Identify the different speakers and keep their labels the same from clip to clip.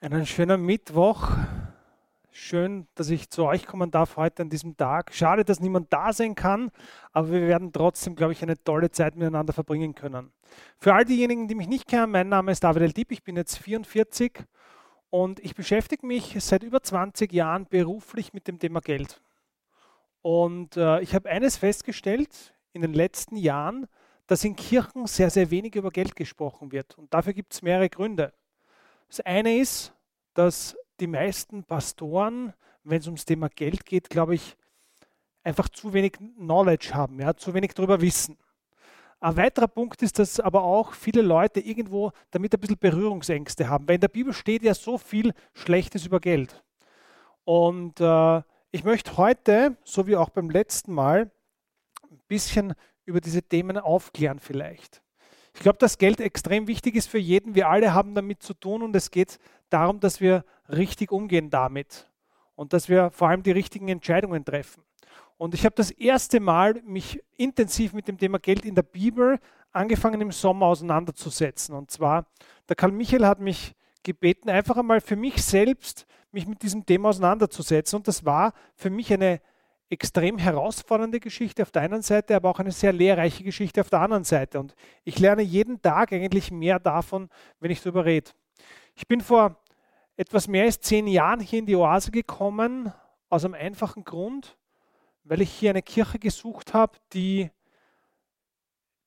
Speaker 1: Einen schönen Mittwoch. Schön, dass ich zu euch kommen darf heute an diesem Tag. Schade, dass niemand da sein kann, aber wir werden trotzdem, glaube ich, eine tolle Zeit miteinander verbringen können. Für all diejenigen, die mich nicht kennen, mein Name ist David El Dieb, ich bin jetzt 44 und ich beschäftige mich seit über 20 Jahren beruflich mit dem Thema Geld. Und äh, ich habe eines festgestellt in den letzten Jahren, dass in Kirchen sehr, sehr wenig über Geld gesprochen wird. Und dafür gibt es mehrere Gründe. Das eine ist, dass die meisten Pastoren, wenn es ums Thema Geld geht, glaube ich, einfach zu wenig Knowledge haben, ja, zu wenig darüber wissen. Ein weiterer Punkt ist, dass aber auch viele Leute irgendwo damit ein bisschen Berührungsängste haben, weil in der Bibel steht ja so viel Schlechtes über Geld. Und äh, ich möchte heute, so wie auch beim letzten Mal, ein bisschen über diese Themen aufklären vielleicht. Ich glaube, dass Geld extrem wichtig ist für jeden. Wir alle haben damit zu tun und es geht darum, dass wir richtig umgehen damit und dass wir vor allem die richtigen Entscheidungen treffen. Und ich habe das erste Mal mich intensiv mit dem Thema Geld in der Bibel angefangen im Sommer auseinanderzusetzen. Und zwar, der Karl Michael hat mich gebeten, einfach einmal für mich selbst mich mit diesem Thema auseinanderzusetzen. Und das war für mich eine extrem herausfordernde Geschichte auf der einen Seite, aber auch eine sehr lehrreiche Geschichte auf der anderen Seite. Und ich lerne jeden Tag eigentlich mehr davon, wenn ich darüber rede. Ich bin vor etwas mehr als zehn Jahren hier in die Oase gekommen, aus einem einfachen Grund, weil ich hier eine Kirche gesucht habe, die,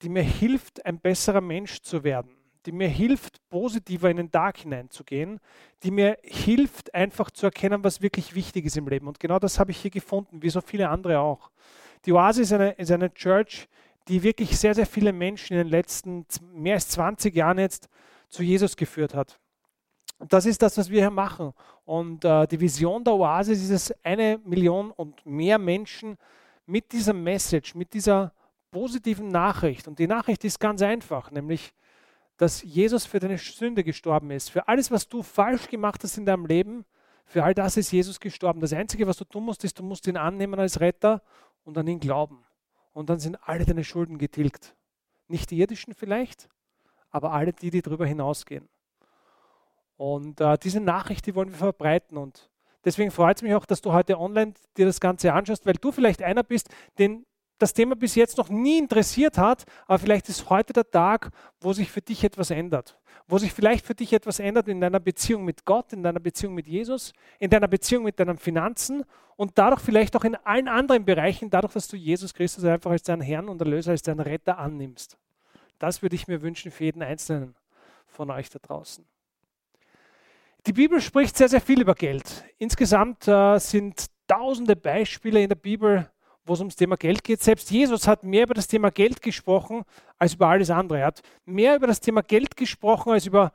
Speaker 1: die mir hilft, ein besserer Mensch zu werden die mir hilft, positiver in den Tag hineinzugehen, die mir hilft, einfach zu erkennen, was wirklich wichtig ist im Leben. Und genau das habe ich hier gefunden, wie so viele andere auch. Die Oase ist eine, ist eine Church, die wirklich sehr, sehr viele Menschen in den letzten mehr als 20 Jahren jetzt zu Jesus geführt hat. Und das ist das, was wir hier machen. Und äh, die Vision der Oase ist es, eine Million und mehr Menschen mit dieser Message, mit dieser positiven Nachricht. Und die Nachricht ist ganz einfach, nämlich dass Jesus für deine Sünde gestorben ist. Für alles, was du falsch gemacht hast in deinem Leben, für all das ist Jesus gestorben. Das Einzige, was du tun musst, ist, du musst ihn annehmen als Retter und an ihn glauben. Und dann sind alle deine Schulden getilgt. Nicht die irdischen vielleicht, aber alle die, die darüber hinausgehen. Und äh, diese Nachricht, die wollen wir verbreiten. Und deswegen freut es mich auch, dass du heute online dir das Ganze anschaust, weil du vielleicht einer bist, den das Thema bis jetzt noch nie interessiert hat, aber vielleicht ist heute der Tag, wo sich für dich etwas ändert. Wo sich vielleicht für dich etwas ändert in deiner Beziehung mit Gott, in deiner Beziehung mit Jesus, in deiner Beziehung mit deinen Finanzen und dadurch vielleicht auch in allen anderen Bereichen, dadurch, dass du Jesus Christus einfach als deinen Herrn und Erlöser, als deinen Retter annimmst. Das würde ich mir wünschen für jeden Einzelnen von euch da draußen. Die Bibel spricht sehr, sehr viel über Geld. Insgesamt äh, sind tausende Beispiele in der Bibel wo es ums Thema Geld geht. Selbst Jesus hat mehr über das Thema Geld gesprochen als über alles andere. Er hat mehr über das Thema Geld gesprochen als über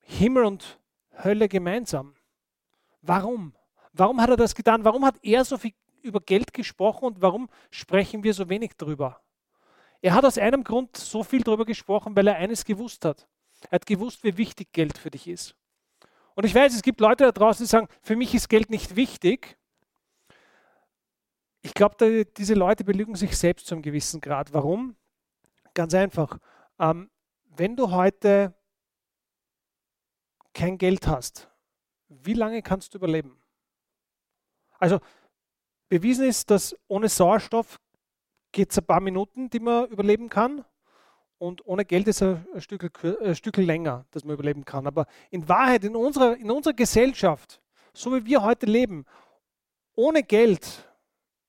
Speaker 1: Himmel und Hölle gemeinsam. Warum? Warum hat er das getan? Warum hat er so viel über Geld gesprochen und warum sprechen wir so wenig darüber? Er hat aus einem Grund so viel darüber gesprochen, weil er eines gewusst hat. Er hat gewusst, wie wichtig Geld für dich ist. Und ich weiß, es gibt Leute da draußen, die sagen, für mich ist Geld nicht wichtig. Ich glaube, diese Leute belügen sich selbst zu einem gewissen Grad. Warum? Ganz einfach. Ähm, wenn du heute kein Geld hast, wie lange kannst du überleben? Also bewiesen ist, dass ohne Sauerstoff geht es ein paar Minuten, die man überleben kann. Und ohne Geld ist es ein Stück, ein Stück länger, dass man überleben kann. Aber in Wahrheit, in unserer, in unserer Gesellschaft, so wie wir heute leben, ohne Geld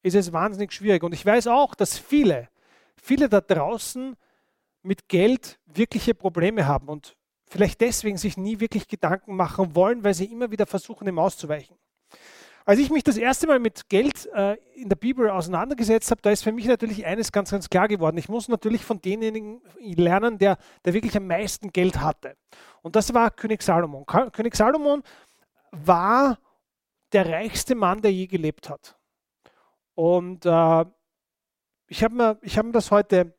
Speaker 1: ist es wahnsinnig schwierig. Und ich weiß auch, dass viele, viele da draußen mit Geld wirkliche Probleme haben und vielleicht deswegen sich nie wirklich Gedanken machen wollen, weil sie immer wieder versuchen, dem auszuweichen. Als ich mich das erste Mal mit Geld äh, in der Bibel auseinandergesetzt habe, da ist für mich natürlich eines ganz, ganz klar geworden. Ich muss natürlich von denjenigen lernen, der, der wirklich am meisten Geld hatte. Und das war König Salomon. König Salomon war der reichste Mann, der je gelebt hat. Und äh, ich habe mir, hab mir das heute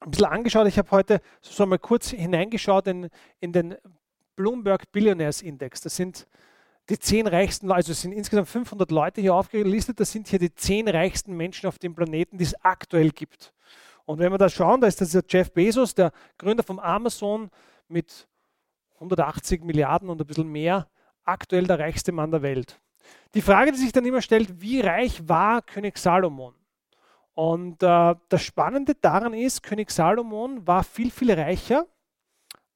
Speaker 1: ein bisschen angeschaut. Ich habe heute so mal kurz hineingeschaut in, in den Bloomberg Billionaires Index. Das sind die zehn reichsten, also es sind insgesamt 500 Leute hier aufgelistet. Das sind hier die zehn reichsten Menschen auf dem Planeten, die es aktuell gibt. Und wenn wir da schauen, da ist das der Jeff Bezos, der Gründer von Amazon mit 180 Milliarden und ein bisschen mehr, aktuell der reichste Mann der Welt. Die Frage, die sich dann immer stellt, wie reich war König Salomon? Und äh, das Spannende daran ist, König Salomon war viel, viel reicher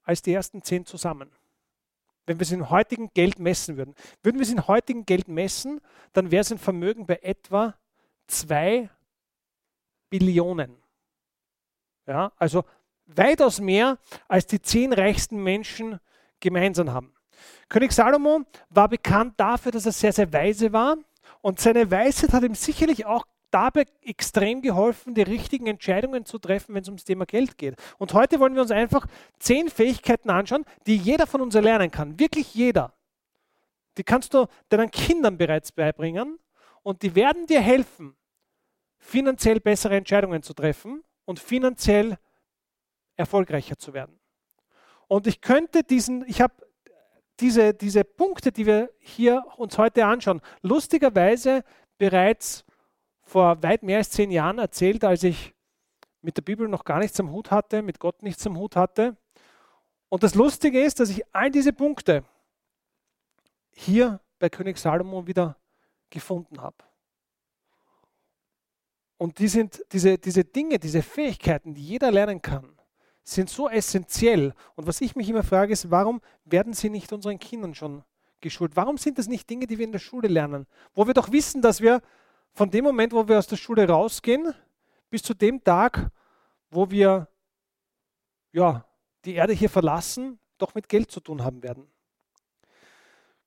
Speaker 1: als die ersten zehn zusammen. Wenn wir es in heutigen Geld messen würden. Würden wir es in heutigen Geld messen, dann wäre sein Vermögen bei etwa zwei Billionen. Ja, also weitaus mehr als die zehn reichsten Menschen gemeinsam haben. König Salomo war bekannt dafür, dass er sehr, sehr weise war und seine Weisheit hat ihm sicherlich auch dabei extrem geholfen, die richtigen Entscheidungen zu treffen, wenn es ums Thema Geld geht. Und heute wollen wir uns einfach zehn Fähigkeiten anschauen, die jeder von uns erlernen kann. Wirklich jeder. Die kannst du deinen Kindern bereits beibringen und die werden dir helfen, finanziell bessere Entscheidungen zu treffen und finanziell erfolgreicher zu werden. Und ich könnte diesen, ich habe diese, diese Punkte, die wir hier uns heute anschauen, lustigerweise bereits vor weit mehr als zehn Jahren erzählt, als ich mit der Bibel noch gar nichts am Hut hatte, mit Gott nichts am Hut hatte. Und das Lustige ist, dass ich all diese Punkte hier bei König Salomo wieder gefunden habe. Und die sind, diese, diese Dinge, diese Fähigkeiten, die jeder lernen kann, sind so essentiell. Und was ich mich immer frage, ist, warum werden sie nicht unseren Kindern schon geschult? Warum sind das nicht Dinge, die wir in der Schule lernen? Wo wir doch wissen, dass wir von dem Moment, wo wir aus der Schule rausgehen, bis zu dem Tag, wo wir ja, die Erde hier verlassen, doch mit Geld zu tun haben werden.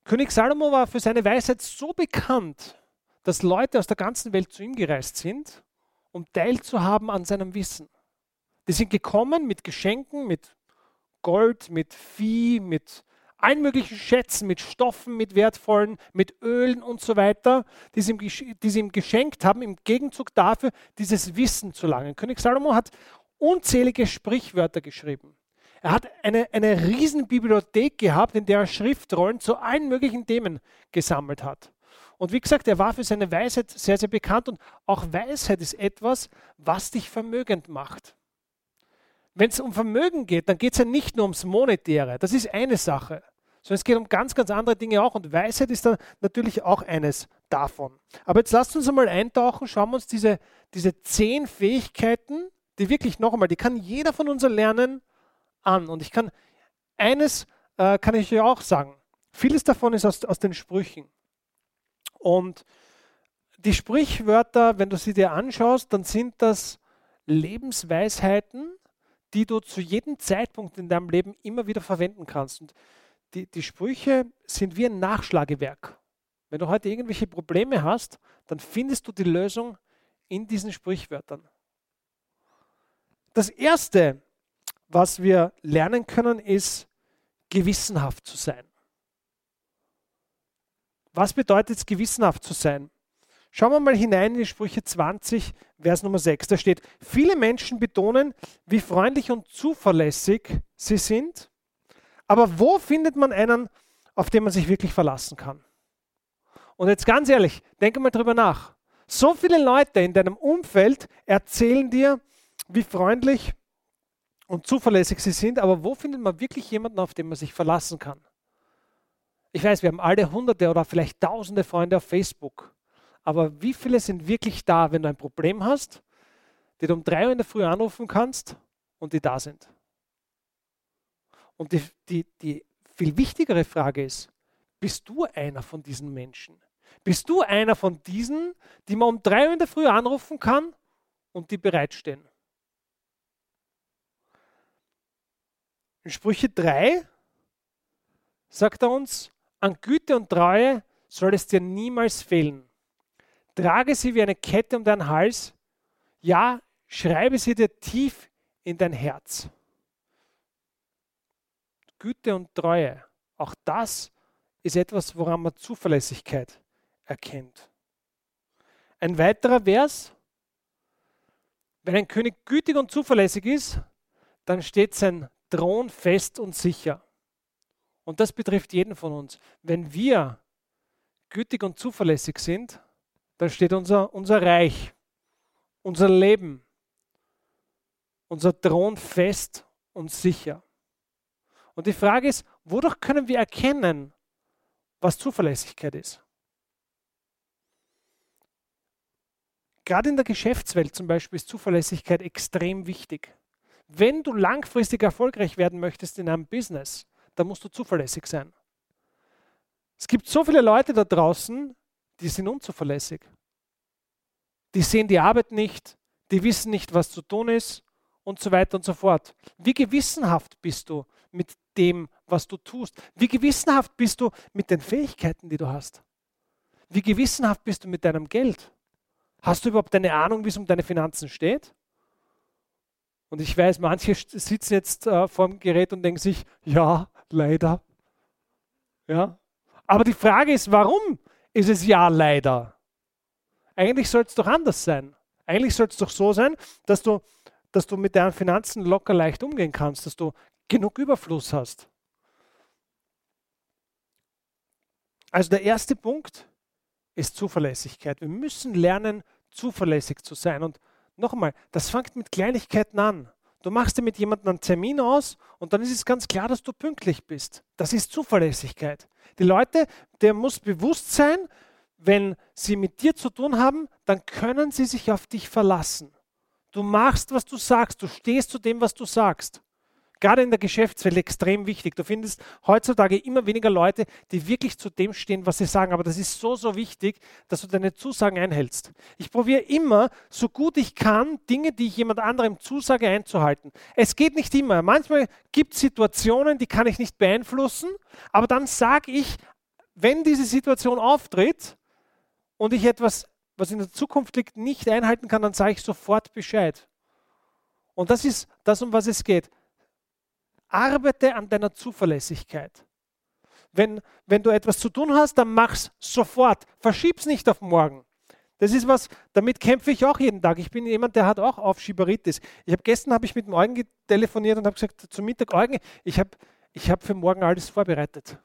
Speaker 1: König Salomo war für seine Weisheit so bekannt, dass Leute aus der ganzen Welt zu ihm gereist sind, um teilzuhaben an seinem Wissen. Die sind gekommen mit Geschenken, mit Gold, mit Vieh, mit allen möglichen Schätzen, mit Stoffen, mit wertvollen, mit Ölen und so weiter, die sie, ihm, die sie ihm geschenkt haben, im Gegenzug dafür, dieses Wissen zu langen. König Salomo hat unzählige Sprichwörter geschrieben. Er hat eine, eine riesen gehabt, in der er Schriftrollen zu allen möglichen Themen gesammelt hat. Und wie gesagt, er war für seine Weisheit sehr, sehr bekannt und auch Weisheit ist etwas, was dich vermögend macht. Wenn es um Vermögen geht, dann geht es ja nicht nur ums Monetäre. Das ist eine Sache. Sondern es geht um ganz, ganz andere Dinge auch. Und Weisheit ist dann natürlich auch eines davon. Aber jetzt lasst uns einmal eintauchen, schauen wir uns diese, diese zehn Fähigkeiten, die wirklich noch einmal, die kann jeder von uns lernen, an. Und ich kann, eines äh, kann ich euch auch sagen. Vieles davon ist aus, aus den Sprüchen. Und die Sprichwörter, wenn du sie dir anschaust, dann sind das Lebensweisheiten, die du zu jedem Zeitpunkt in deinem Leben immer wieder verwenden kannst. Und die, die Sprüche sind wie ein Nachschlagewerk. Wenn du heute irgendwelche Probleme hast, dann findest du die Lösung in diesen Sprichwörtern. Das Erste, was wir lernen können, ist gewissenhaft zu sein. Was bedeutet es, gewissenhaft zu sein? Schauen wir mal hinein in die Sprüche 20, Vers Nummer 6. Da steht, viele Menschen betonen, wie freundlich und zuverlässig sie sind, aber wo findet man einen, auf den man sich wirklich verlassen kann? Und jetzt ganz ehrlich, denke mal drüber nach. So viele Leute in deinem Umfeld erzählen dir, wie freundlich und zuverlässig sie sind, aber wo findet man wirklich jemanden, auf den man sich verlassen kann? Ich weiß, wir haben alle hunderte oder vielleicht tausende Freunde auf Facebook. Aber wie viele sind wirklich da, wenn du ein Problem hast, die du um drei Uhr in der Früh anrufen kannst und die da sind? Und die, die, die viel wichtigere Frage ist, bist du einer von diesen Menschen? Bist du einer von diesen, die man um drei Uhr in der Früh anrufen kann und die bereitstehen? In Sprüche 3 sagt er uns, an Güte und Treue soll es dir niemals fehlen. Trage sie wie eine Kette um deinen Hals. Ja, schreibe sie dir tief in dein Herz. Güte und Treue, auch das ist etwas, woran man Zuverlässigkeit erkennt. Ein weiterer Vers, wenn ein König gütig und zuverlässig ist, dann steht sein Thron fest und sicher. Und das betrifft jeden von uns. Wenn wir gütig und zuverlässig sind, dann steht unser, unser Reich, unser Leben, unser Thron fest und sicher. Und die Frage ist, Wodurch können wir erkennen, was Zuverlässigkeit ist? Gerade in der Geschäftswelt zum Beispiel ist Zuverlässigkeit extrem wichtig. Wenn du langfristig erfolgreich werden möchtest in einem Business, dann musst du zuverlässig sein. Es gibt so viele Leute da draußen, die sind unzuverlässig. Die sehen die Arbeit nicht, die wissen nicht, was zu tun ist und so weiter und so fort. Wie gewissenhaft bist du mit dem, was du tust? Wie gewissenhaft bist du mit den Fähigkeiten, die du hast? Wie gewissenhaft bist du mit deinem Geld? Hast du überhaupt eine Ahnung, wie es um deine Finanzen steht? Und ich weiß, manche sitzen jetzt äh, vor dem Gerät und denken sich, ja, leider. Ja. Aber die Frage ist, warum ist es ja leider? Eigentlich soll es doch anders sein. Eigentlich soll es doch so sein, dass du, dass du mit deinen Finanzen locker leicht umgehen kannst, dass du genug Überfluss hast. Also der erste Punkt ist Zuverlässigkeit. Wir müssen lernen, zuverlässig zu sein. Und nochmal, das fängt mit Kleinigkeiten an. Du machst dir mit jemandem einen Termin aus und dann ist es ganz klar, dass du pünktlich bist. Das ist Zuverlässigkeit. Die Leute, der muss bewusst sein, wenn sie mit dir zu tun haben, dann können sie sich auf dich verlassen. Du machst, was du sagst, du stehst zu dem, was du sagst gerade in der Geschäftswelt extrem wichtig. Du findest heutzutage immer weniger Leute, die wirklich zu dem stehen, was sie sagen. Aber das ist so, so wichtig, dass du deine Zusagen einhältst. Ich probiere immer, so gut ich kann, Dinge, die ich jemand anderem zusage, einzuhalten. Es geht nicht immer. Manchmal gibt es Situationen, die kann ich nicht beeinflussen. Aber dann sage ich, wenn diese Situation auftritt und ich etwas, was in der Zukunft liegt, nicht einhalten kann, dann sage ich sofort Bescheid. Und das ist das, um was es geht. Arbeite an deiner Zuverlässigkeit. Wenn, wenn du etwas zu tun hast, dann mach's sofort. Verschieb's nicht auf morgen. Das ist was, damit kämpfe ich auch jeden Tag. Ich bin jemand, der hat auch Aufschieberitis. Ich habe gestern habe ich mit dem Eugen telefoniert und habe gesagt zum Mittag, Eugen, ich habe ich hab für morgen alles vorbereitet.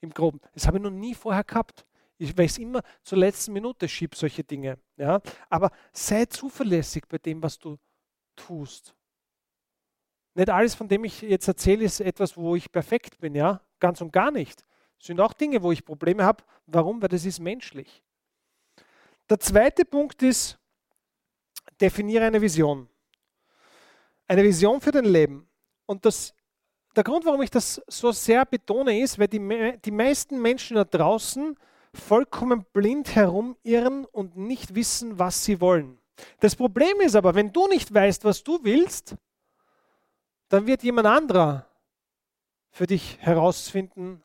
Speaker 1: Im Groben. Das habe ich noch nie vorher gehabt. Ich weiß immer zur letzten Minute schieb solche Dinge. Ja? Aber sei zuverlässig bei dem, was du tust. Nicht alles, von dem ich jetzt erzähle, ist etwas, wo ich perfekt bin, ja? Ganz und gar nicht. Es sind auch Dinge, wo ich Probleme habe. Warum? Weil das ist menschlich. Der zweite Punkt ist, definiere eine Vision. Eine Vision für dein Leben. Und das, der Grund, warum ich das so sehr betone, ist, weil die, die meisten Menschen da draußen vollkommen blind herumirren und nicht wissen, was sie wollen. Das Problem ist aber, wenn du nicht weißt, was du willst, dann wird jemand anderer für dich herausfinden,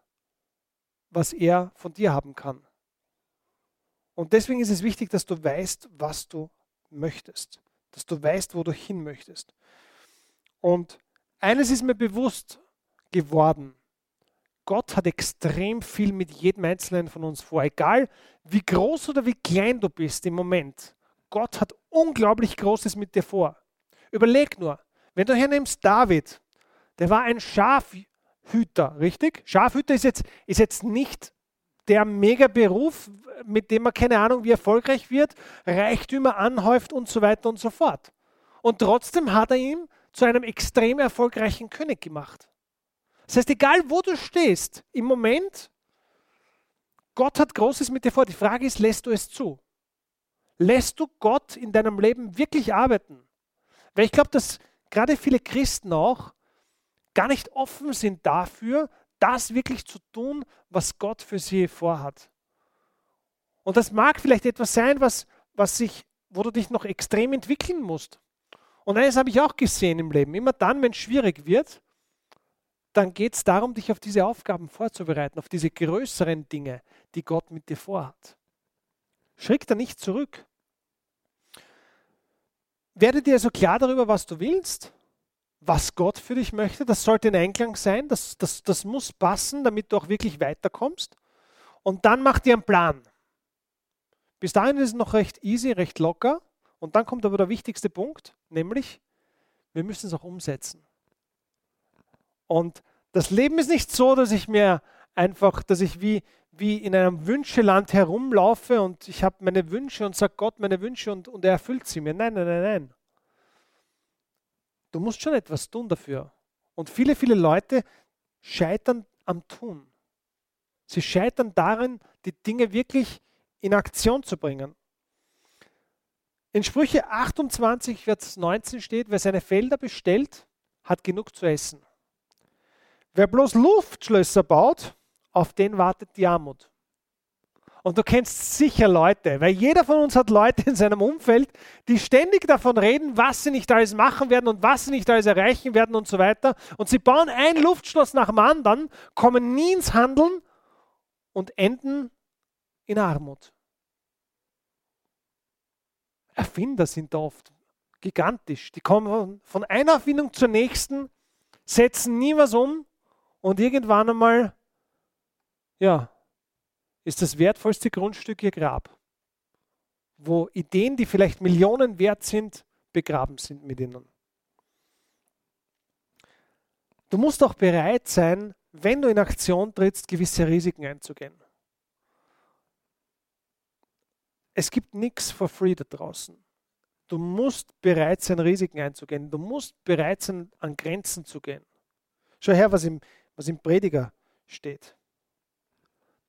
Speaker 1: was er von dir haben kann. Und deswegen ist es wichtig, dass du weißt, was du möchtest, dass du weißt, wo du hin möchtest. Und eines ist mir bewusst geworden. Gott hat extrem viel mit jedem Einzelnen von uns vor. Egal wie groß oder wie klein du bist im Moment. Gott hat unglaublich Großes mit dir vor. Überleg nur, wenn du hernimmst David, der war ein Schafhüter, richtig? Schafhüter ist jetzt, ist jetzt nicht der Mega-Beruf, mit dem man keine Ahnung, wie erfolgreich wird, Reichtümer anhäuft und so weiter und so fort. Und trotzdem hat er ihn zu einem extrem erfolgreichen König gemacht. Das heißt, egal wo du stehst, im Moment, Gott hat Großes mit dir vor. Die Frage ist, lässt du es zu? Lässt du Gott in deinem Leben wirklich arbeiten? Weil ich glaube, dass gerade viele Christen auch gar nicht offen sind dafür, das wirklich zu tun, was Gott für sie vorhat. Und das mag vielleicht etwas sein, was, was sich, wo du dich noch extrem entwickeln musst. Und eines habe ich auch gesehen im Leben. Immer dann, wenn es schwierig wird, dann geht es darum, dich auf diese Aufgaben vorzubereiten, auf diese größeren Dinge, die Gott mit dir vorhat. Schrick da nicht zurück. Werde dir also klar darüber, was du willst, was Gott für dich möchte. Das sollte in Einklang sein. Das, das, das muss passen, damit du auch wirklich weiterkommst. Und dann mach dir einen Plan. Bis dahin ist es noch recht easy, recht locker. Und dann kommt aber der wichtigste Punkt, nämlich, wir müssen es auch umsetzen. Und das Leben ist nicht so, dass ich mir einfach, dass ich wie, wie in einem Wünscheland herumlaufe und ich habe meine Wünsche und sage Gott meine Wünsche und, und er erfüllt sie mir. Nein, nein, nein, nein. Du musst schon etwas tun dafür. Und viele, viele Leute scheitern am Tun. Sie scheitern darin, die Dinge wirklich in Aktion zu bringen. In Sprüche 28, Vers 19 steht, wer seine Felder bestellt, hat genug zu essen. Wer bloß Luftschlösser baut, auf den wartet die Armut. Und du kennst sicher Leute, weil jeder von uns hat Leute in seinem Umfeld, die ständig davon reden, was sie nicht alles machen werden und was sie nicht alles erreichen werden und so weiter. Und sie bauen ein Luftschloss nach dem anderen, kommen nie ins Handeln und enden in Armut. Erfinder sind da oft gigantisch. Die kommen von einer Erfindung zur nächsten, setzen nie was um und irgendwann einmal, ja, ist das wertvollste Grundstück ihr Grab, wo Ideen, die vielleicht Millionen wert sind, begraben sind mit ihnen. Du musst auch bereit sein, wenn du in Aktion trittst, gewisse Risiken einzugehen. Es gibt nichts for free da draußen. Du musst bereit sein, Risiken einzugehen. Du musst bereit sein, an Grenzen zu gehen. Schau her, was im, was im Prediger steht.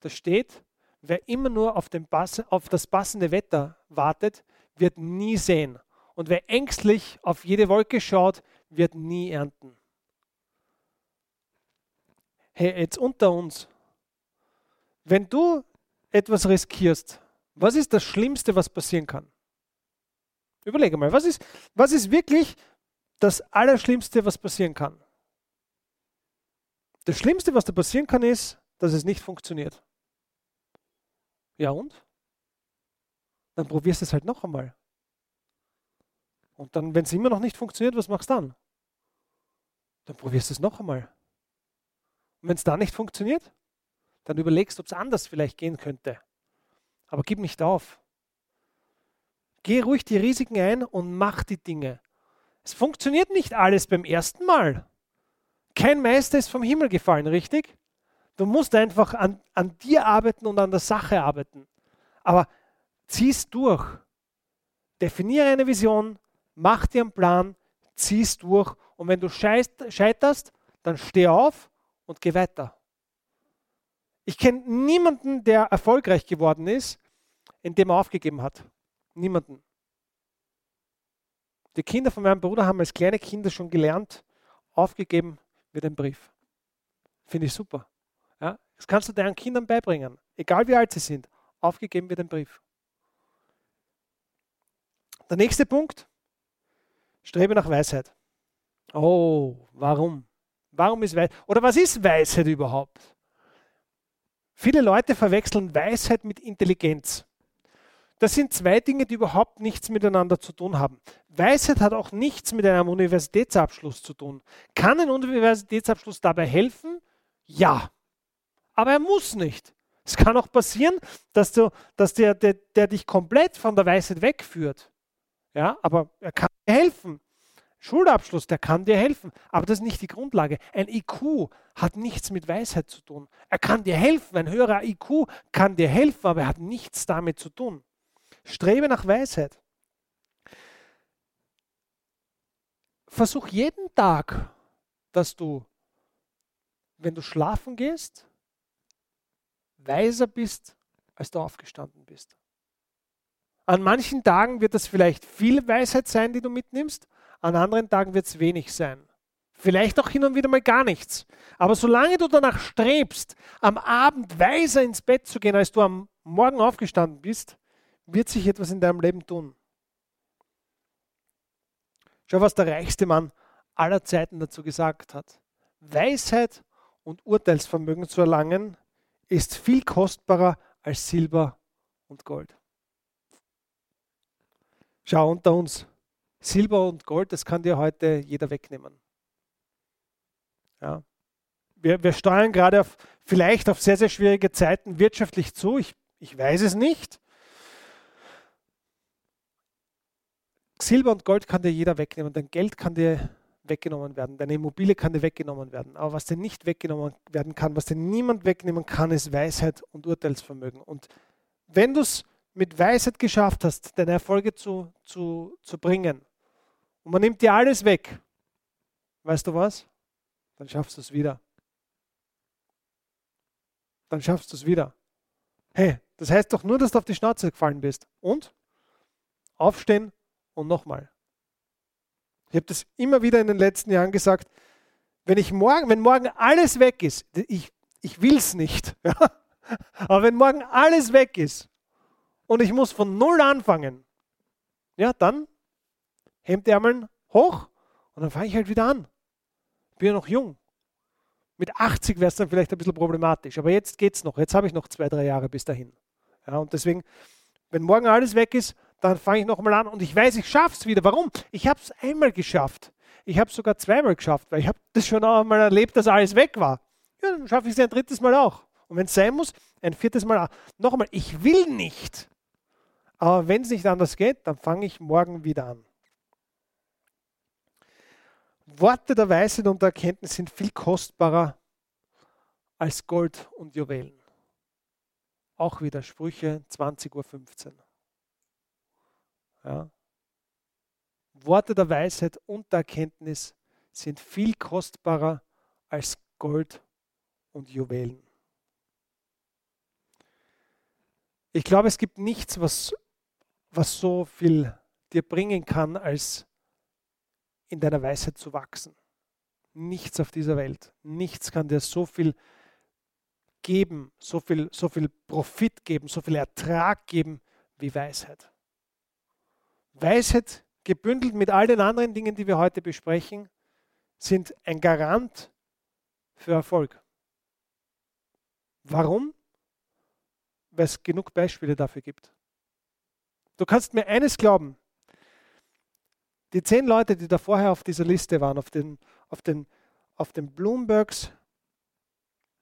Speaker 1: Da steht, wer immer nur auf, Pass, auf das passende Wetter wartet, wird nie sehen. Und wer ängstlich auf jede Wolke schaut, wird nie ernten. Hey, jetzt unter uns. Wenn du etwas riskierst, was ist das Schlimmste, was passieren kann? Überlege mal, was ist, was ist wirklich das Allerschlimmste, was passieren kann? Das Schlimmste, was da passieren kann, ist, dass es nicht funktioniert. Ja und? Dann probierst du es halt noch einmal. Und dann, wenn es immer noch nicht funktioniert, was machst du dann? Dann probierst du es noch einmal. Und wenn es dann nicht funktioniert, dann überlegst, ob es anders vielleicht gehen könnte. Aber gib nicht auf. Geh ruhig die Risiken ein und mach die Dinge. Es funktioniert nicht alles beim ersten Mal. Kein Meister ist vom Himmel gefallen, richtig? Du musst einfach an, an dir arbeiten und an der Sache arbeiten. Aber zieh's durch. Definiere eine Vision, mach dir einen Plan, zieh's durch. Und wenn du scheiterst, dann steh auf und geh weiter. Ich kenne niemanden, der erfolgreich geworden ist, indem er aufgegeben hat. Niemanden. Die Kinder von meinem Bruder haben als kleine Kinder schon gelernt, aufgegeben wird ein Brief. Finde ich super. Das kannst du deinen Kindern beibringen, egal wie alt sie sind. Aufgegeben wird ein Brief. Der nächste Punkt, strebe nach Weisheit. Oh, warum? Warum ist Weisheit? Oder was ist Weisheit überhaupt? Viele Leute verwechseln Weisheit mit Intelligenz. Das sind zwei Dinge, die überhaupt nichts miteinander zu tun haben. Weisheit hat auch nichts mit einem Universitätsabschluss zu tun. Kann ein Universitätsabschluss dabei helfen? Ja aber er muss nicht. Es kann auch passieren, dass, du, dass der, der, der dich komplett von der Weisheit wegführt. Ja, aber er kann dir helfen. Schulabschluss, der kann dir helfen, aber das ist nicht die Grundlage. Ein IQ hat nichts mit Weisheit zu tun. Er kann dir helfen, ein höherer IQ kann dir helfen, aber er hat nichts damit zu tun. Strebe nach Weisheit. Versuch jeden Tag, dass du, wenn du schlafen gehst, weiser bist, als du aufgestanden bist. An manchen Tagen wird es vielleicht viel Weisheit sein, die du mitnimmst, an anderen Tagen wird es wenig sein. Vielleicht auch hin und wieder mal gar nichts. Aber solange du danach strebst, am Abend weiser ins Bett zu gehen, als du am Morgen aufgestanden bist, wird sich etwas in deinem Leben tun. Schau, was der reichste Mann aller Zeiten dazu gesagt hat. Weisheit und Urteilsvermögen zu erlangen, ist viel kostbarer als Silber und Gold. Schau unter uns. Silber und Gold, das kann dir heute jeder wegnehmen. Ja. Wir, wir steuern gerade auf, vielleicht auf sehr, sehr schwierige Zeiten wirtschaftlich zu. Ich, ich weiß es nicht. Silber und Gold kann dir jeder wegnehmen. Dein Geld kann dir weggenommen werden. Deine Immobilie kann dir weggenommen werden. Aber was dir nicht weggenommen werden kann, was dir niemand wegnehmen kann, ist Weisheit und Urteilsvermögen. Und wenn du es mit Weisheit geschafft hast, deine Erfolge zu, zu, zu bringen, und man nimmt dir alles weg, weißt du was? Dann schaffst du es wieder. dann schaffst du es wieder. Hey, das heißt doch nur, dass du auf die Schnauze gefallen bist. Und? Aufstehen und nochmal. Ich habe das immer wieder in den letzten Jahren gesagt. Wenn ich morgen, wenn morgen alles weg ist, ich, ich will es nicht, ja? aber wenn morgen alles weg ist und ich muss von null anfangen, ja, dann Hemdärmeln hoch und dann fange ich halt wieder an. Bin ja noch jung. Mit 80 wäre es dann vielleicht ein bisschen problematisch, aber jetzt geht es noch. Jetzt habe ich noch zwei, drei Jahre bis dahin. Ja, und deswegen, wenn morgen alles weg ist, dann fange ich nochmal an und ich weiß, ich schaffe es wieder. Warum? Ich habe es einmal geschafft. Ich habe es sogar zweimal geschafft, weil ich habe das schon einmal erlebt, dass alles weg war. Ja, dann schaffe ich es ein drittes Mal auch. Und wenn es sein muss, ein viertes Mal auch. Nochmal, ich will nicht. Aber wenn es nicht anders geht, dann fange ich morgen wieder an. Worte der Weisheit und der Erkenntnis sind viel kostbarer als Gold und Juwelen. Auch wieder Sprüche 20.15 Uhr. Ja. Worte der Weisheit und der Erkenntnis sind viel kostbarer als Gold und Juwelen. Ich glaube, es gibt nichts, was, was so viel dir bringen kann, als in deiner Weisheit zu wachsen. Nichts auf dieser Welt. Nichts kann dir so viel geben, so viel, so viel Profit geben, so viel Ertrag geben wie Weisheit. Weisheit gebündelt mit all den anderen Dingen, die wir heute besprechen, sind ein Garant für Erfolg. Warum? Weil es genug Beispiele dafür gibt. Du kannst mir eines glauben, die zehn Leute, die da vorher auf dieser Liste waren, auf den, auf den, auf den Bloombergs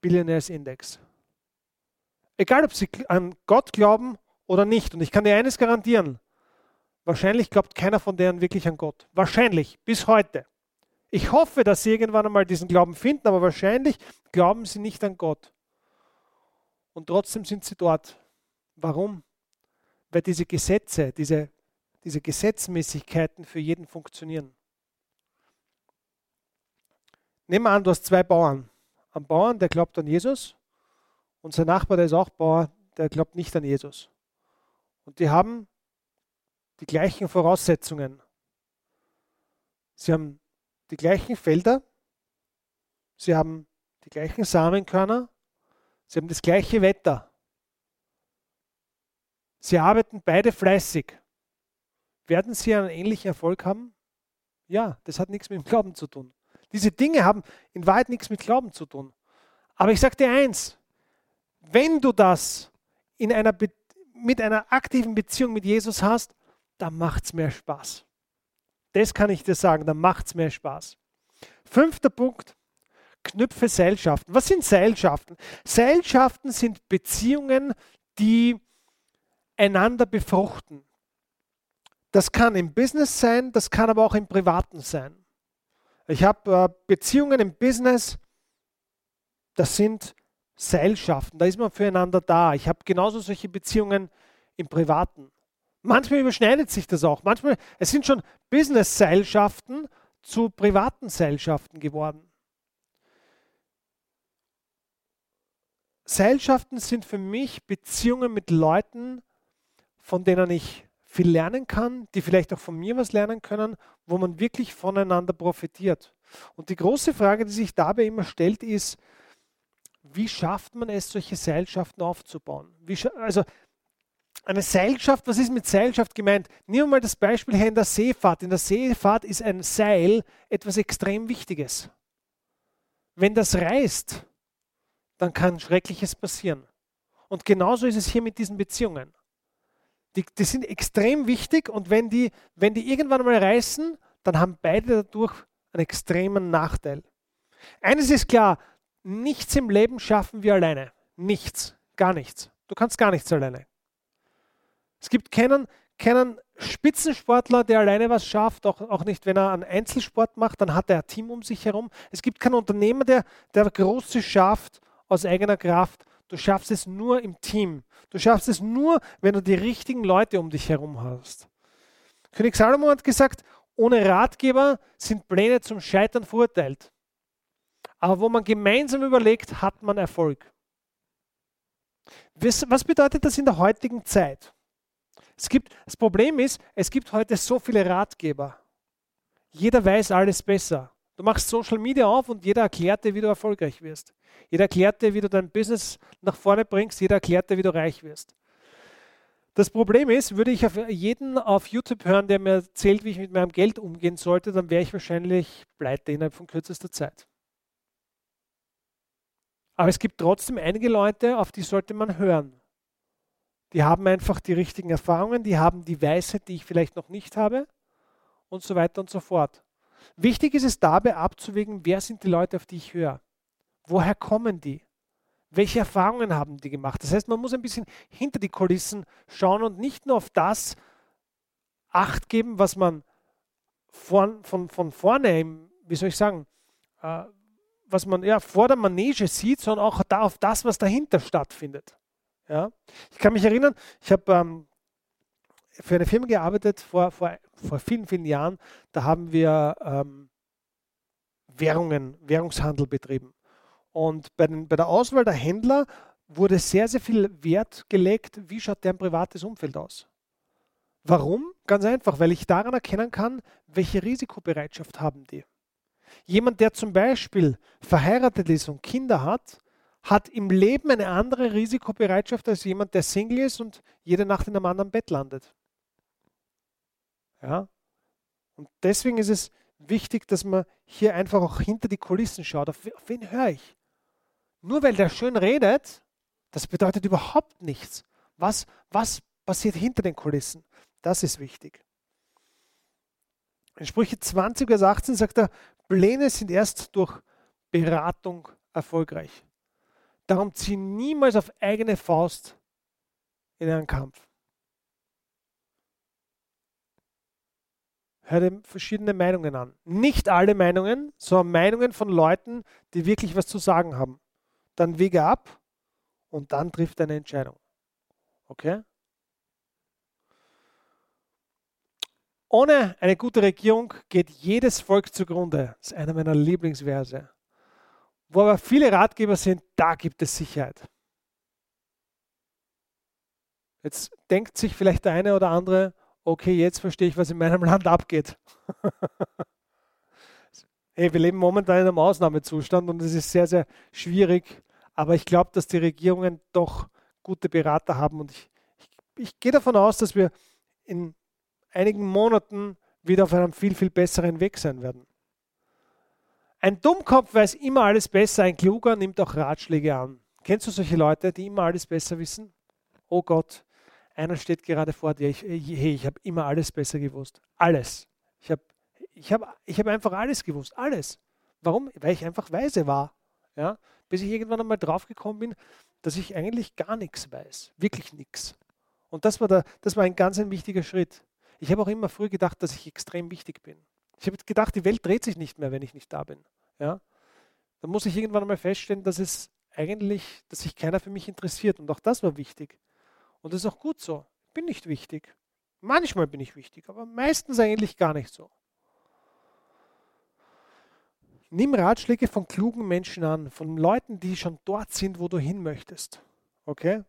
Speaker 1: Billionaires Index. Egal, ob sie an Gott glauben oder nicht. Und ich kann dir eines garantieren. Wahrscheinlich glaubt keiner von denen wirklich an Gott. Wahrscheinlich, bis heute. Ich hoffe, dass sie irgendwann einmal diesen Glauben finden, aber wahrscheinlich glauben sie nicht an Gott. Und trotzdem sind sie dort. Warum? Weil diese Gesetze, diese diese Gesetzmäßigkeiten für jeden funktionieren. Nehmen wir an, du hast zwei Bauern. Ein Bauern, der glaubt an Jesus und sein Nachbar, der ist auch Bauer, der glaubt nicht an Jesus. Und die haben die gleichen Voraussetzungen. Sie haben die gleichen Felder, sie haben die gleichen Samenkörner, sie haben das gleiche Wetter. Sie arbeiten beide fleißig. Werden sie einen ähnlichen Erfolg haben? Ja, das hat nichts mit dem Glauben zu tun. Diese Dinge haben in Wahrheit nichts mit Glauben zu tun. Aber ich sage dir eins, wenn du das in einer mit einer aktiven Beziehung mit Jesus hast, dann macht es mehr Spaß. Das kann ich dir sagen, dann macht es mehr Spaß. Fünfter Punkt, knüpfe Seilschaften. Was sind Seilschaften? Seilschaften sind Beziehungen, die einander befruchten. Das kann im Business sein, das kann aber auch im Privaten sein. Ich habe äh, Beziehungen im Business, das sind Seilschaften, da ist man füreinander da. Ich habe genauso solche Beziehungen im Privaten. Manchmal überschneidet sich das auch. Manchmal, es sind schon Business-Seilschaften zu privaten Seilschaften geworden. Seilschaften sind für mich Beziehungen mit Leuten, von denen ich viel lernen kann, die vielleicht auch von mir was lernen können, wo man wirklich voneinander profitiert. Und die große Frage, die sich dabei immer stellt, ist, wie schafft man es, solche Seilschaften aufzubauen? also eine Seilschaft, was ist mit Seilschaft gemeint? Nehmen wir mal das Beispiel hier in der Seefahrt. In der Seefahrt ist ein Seil etwas extrem Wichtiges. Wenn das reißt, dann kann Schreckliches passieren. Und genauso ist es hier mit diesen Beziehungen. Die, die sind extrem wichtig und wenn die, wenn die irgendwann mal reißen, dann haben beide dadurch einen extremen Nachteil. Eines ist klar, nichts im Leben schaffen wir alleine. Nichts, gar nichts. Du kannst gar nichts alleine. Es gibt keinen, keinen Spitzensportler, der alleine was schafft, auch, auch nicht, wenn er einen Einzelsport macht, dann hat er ein Team um sich herum. Es gibt keinen Unternehmer, der, der Großes schafft aus eigener Kraft. Du schaffst es nur im Team. Du schaffst es nur, wenn du die richtigen Leute um dich herum hast. König Salomo hat gesagt, ohne Ratgeber sind Pläne zum Scheitern verurteilt. Aber wo man gemeinsam überlegt, hat man Erfolg. Was bedeutet das in der heutigen Zeit? Es gibt, das Problem ist, es gibt heute so viele Ratgeber. Jeder weiß alles besser. Du machst Social Media auf und jeder erklärt dir, wie du erfolgreich wirst. Jeder erklärt dir, wie du dein Business nach vorne bringst. Jeder erklärt dir, wie du reich wirst. Das Problem ist, würde ich auf jeden auf YouTube hören, der mir erzählt, wie ich mit meinem Geld umgehen sollte, dann wäre ich wahrscheinlich pleite innerhalb von kürzester Zeit. Aber es gibt trotzdem einige Leute, auf die sollte man hören. Die haben einfach die richtigen Erfahrungen, die haben die Weisheit, die ich vielleicht noch nicht habe und so weiter und so fort. Wichtig ist es dabei abzuwägen, wer sind die Leute, auf die ich höre. Woher kommen die? Welche Erfahrungen haben die gemacht? Das heißt, man muss ein bisschen hinter die Kulissen schauen und nicht nur auf das Acht geben, was man von, von, von vorne, wie soll ich sagen, äh, was man ja vor der Manege sieht, sondern auch da auf das, was dahinter stattfindet. Ja? Ich kann mich erinnern, ich habe ähm, für eine Firma gearbeitet vor, vor, vor vielen, vielen Jahren. Da haben wir ähm, Währungen, Währungshandel betrieben. Und bei, den, bei der Auswahl der Händler wurde sehr, sehr viel Wert gelegt, wie schaut deren privates Umfeld aus. Warum? Ganz einfach, weil ich daran erkennen kann, welche Risikobereitschaft haben die. Jemand, der zum Beispiel verheiratet ist und Kinder hat, hat im Leben eine andere Risikobereitschaft als jemand, der Single ist und jede Nacht in einem anderen Bett landet. Ja? Und deswegen ist es wichtig, dass man hier einfach auch hinter die Kulissen schaut. Auf, auf wen höre ich? Nur weil der schön redet, das bedeutet überhaupt nichts. Was, was passiert hinter den Kulissen? Das ist wichtig. In Sprüche 20, Vers 18 sagt er, Pläne sind erst durch Beratung erfolgreich. Darum zieh niemals auf eigene Faust in einen Kampf. Hör dir verschiedene Meinungen an. Nicht alle Meinungen, sondern Meinungen von Leuten, die wirklich was zu sagen haben. Dann wege ab und dann trifft eine Entscheidung. Okay? Ohne eine gute Regierung geht jedes Volk zugrunde. Das ist einer meiner Lieblingsverse. Wo aber viele Ratgeber sind, da gibt es Sicherheit. Jetzt denkt sich vielleicht der eine oder andere, okay, jetzt verstehe ich, was in meinem Land abgeht. hey, wir leben momentan in einem Ausnahmezustand und es ist sehr, sehr schwierig. Aber ich glaube, dass die Regierungen doch gute Berater haben und ich, ich, ich gehe davon aus, dass wir in einigen Monaten wieder auf einem viel, viel besseren Weg sein werden. Ein Dummkopf weiß immer alles besser, ein Kluger nimmt auch Ratschläge an. Kennst du solche Leute, die immer alles besser wissen? Oh Gott, einer steht gerade vor dir, ich, hey, ich habe immer alles besser gewusst. Alles. Ich habe ich hab, ich hab einfach alles gewusst. Alles. Warum? Weil ich einfach weise war. Ja? Bis ich irgendwann einmal draufgekommen bin, dass ich eigentlich gar nichts weiß. Wirklich nichts. Und das war, der, das war ein ganz ein wichtiger Schritt. Ich habe auch immer früh gedacht, dass ich extrem wichtig bin. Ich habe gedacht, die Welt dreht sich nicht mehr, wenn ich nicht da bin. Ja? Dann muss ich irgendwann einmal feststellen, dass es eigentlich, dass sich keiner für mich interessiert. Und auch das war wichtig. Und das ist auch gut so. Ich bin nicht wichtig. Manchmal bin ich wichtig, aber meistens eigentlich gar nicht so. Nimm Ratschläge von klugen Menschen an, von Leuten, die schon dort sind, wo du hin möchtest. Okay?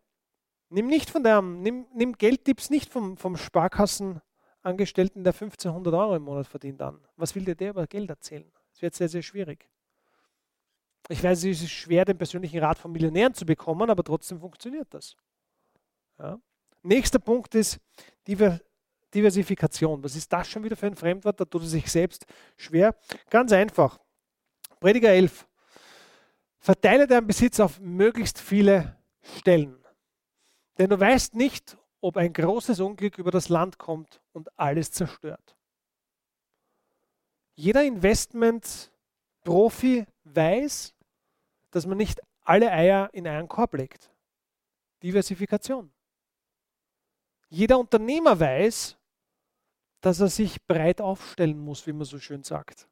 Speaker 1: Nimm nicht von dem, nimm, nimm Geldtipps nicht vom, vom Sparkassen, Angestellten, der 1500 Euro im Monat verdient, an? Was will dir der über Geld erzählen? Das wird sehr, sehr schwierig. Ich weiß, es ist schwer, den persönlichen Rat von Millionären zu bekommen, aber trotzdem funktioniert das. Ja. Nächster Punkt ist Diversifikation. Was ist das schon wieder für ein Fremdwort? Da tut es sich selbst schwer. Ganz einfach. Prediger 11. Verteile deinen Besitz auf möglichst viele Stellen. Denn du weißt nicht, ob ein großes Unglück über das Land kommt und alles zerstört. Jeder Investment-Profi weiß, dass man nicht alle Eier in einen Korb legt. Diversifikation. Jeder Unternehmer weiß, dass er sich breit aufstellen muss, wie man so schön sagt.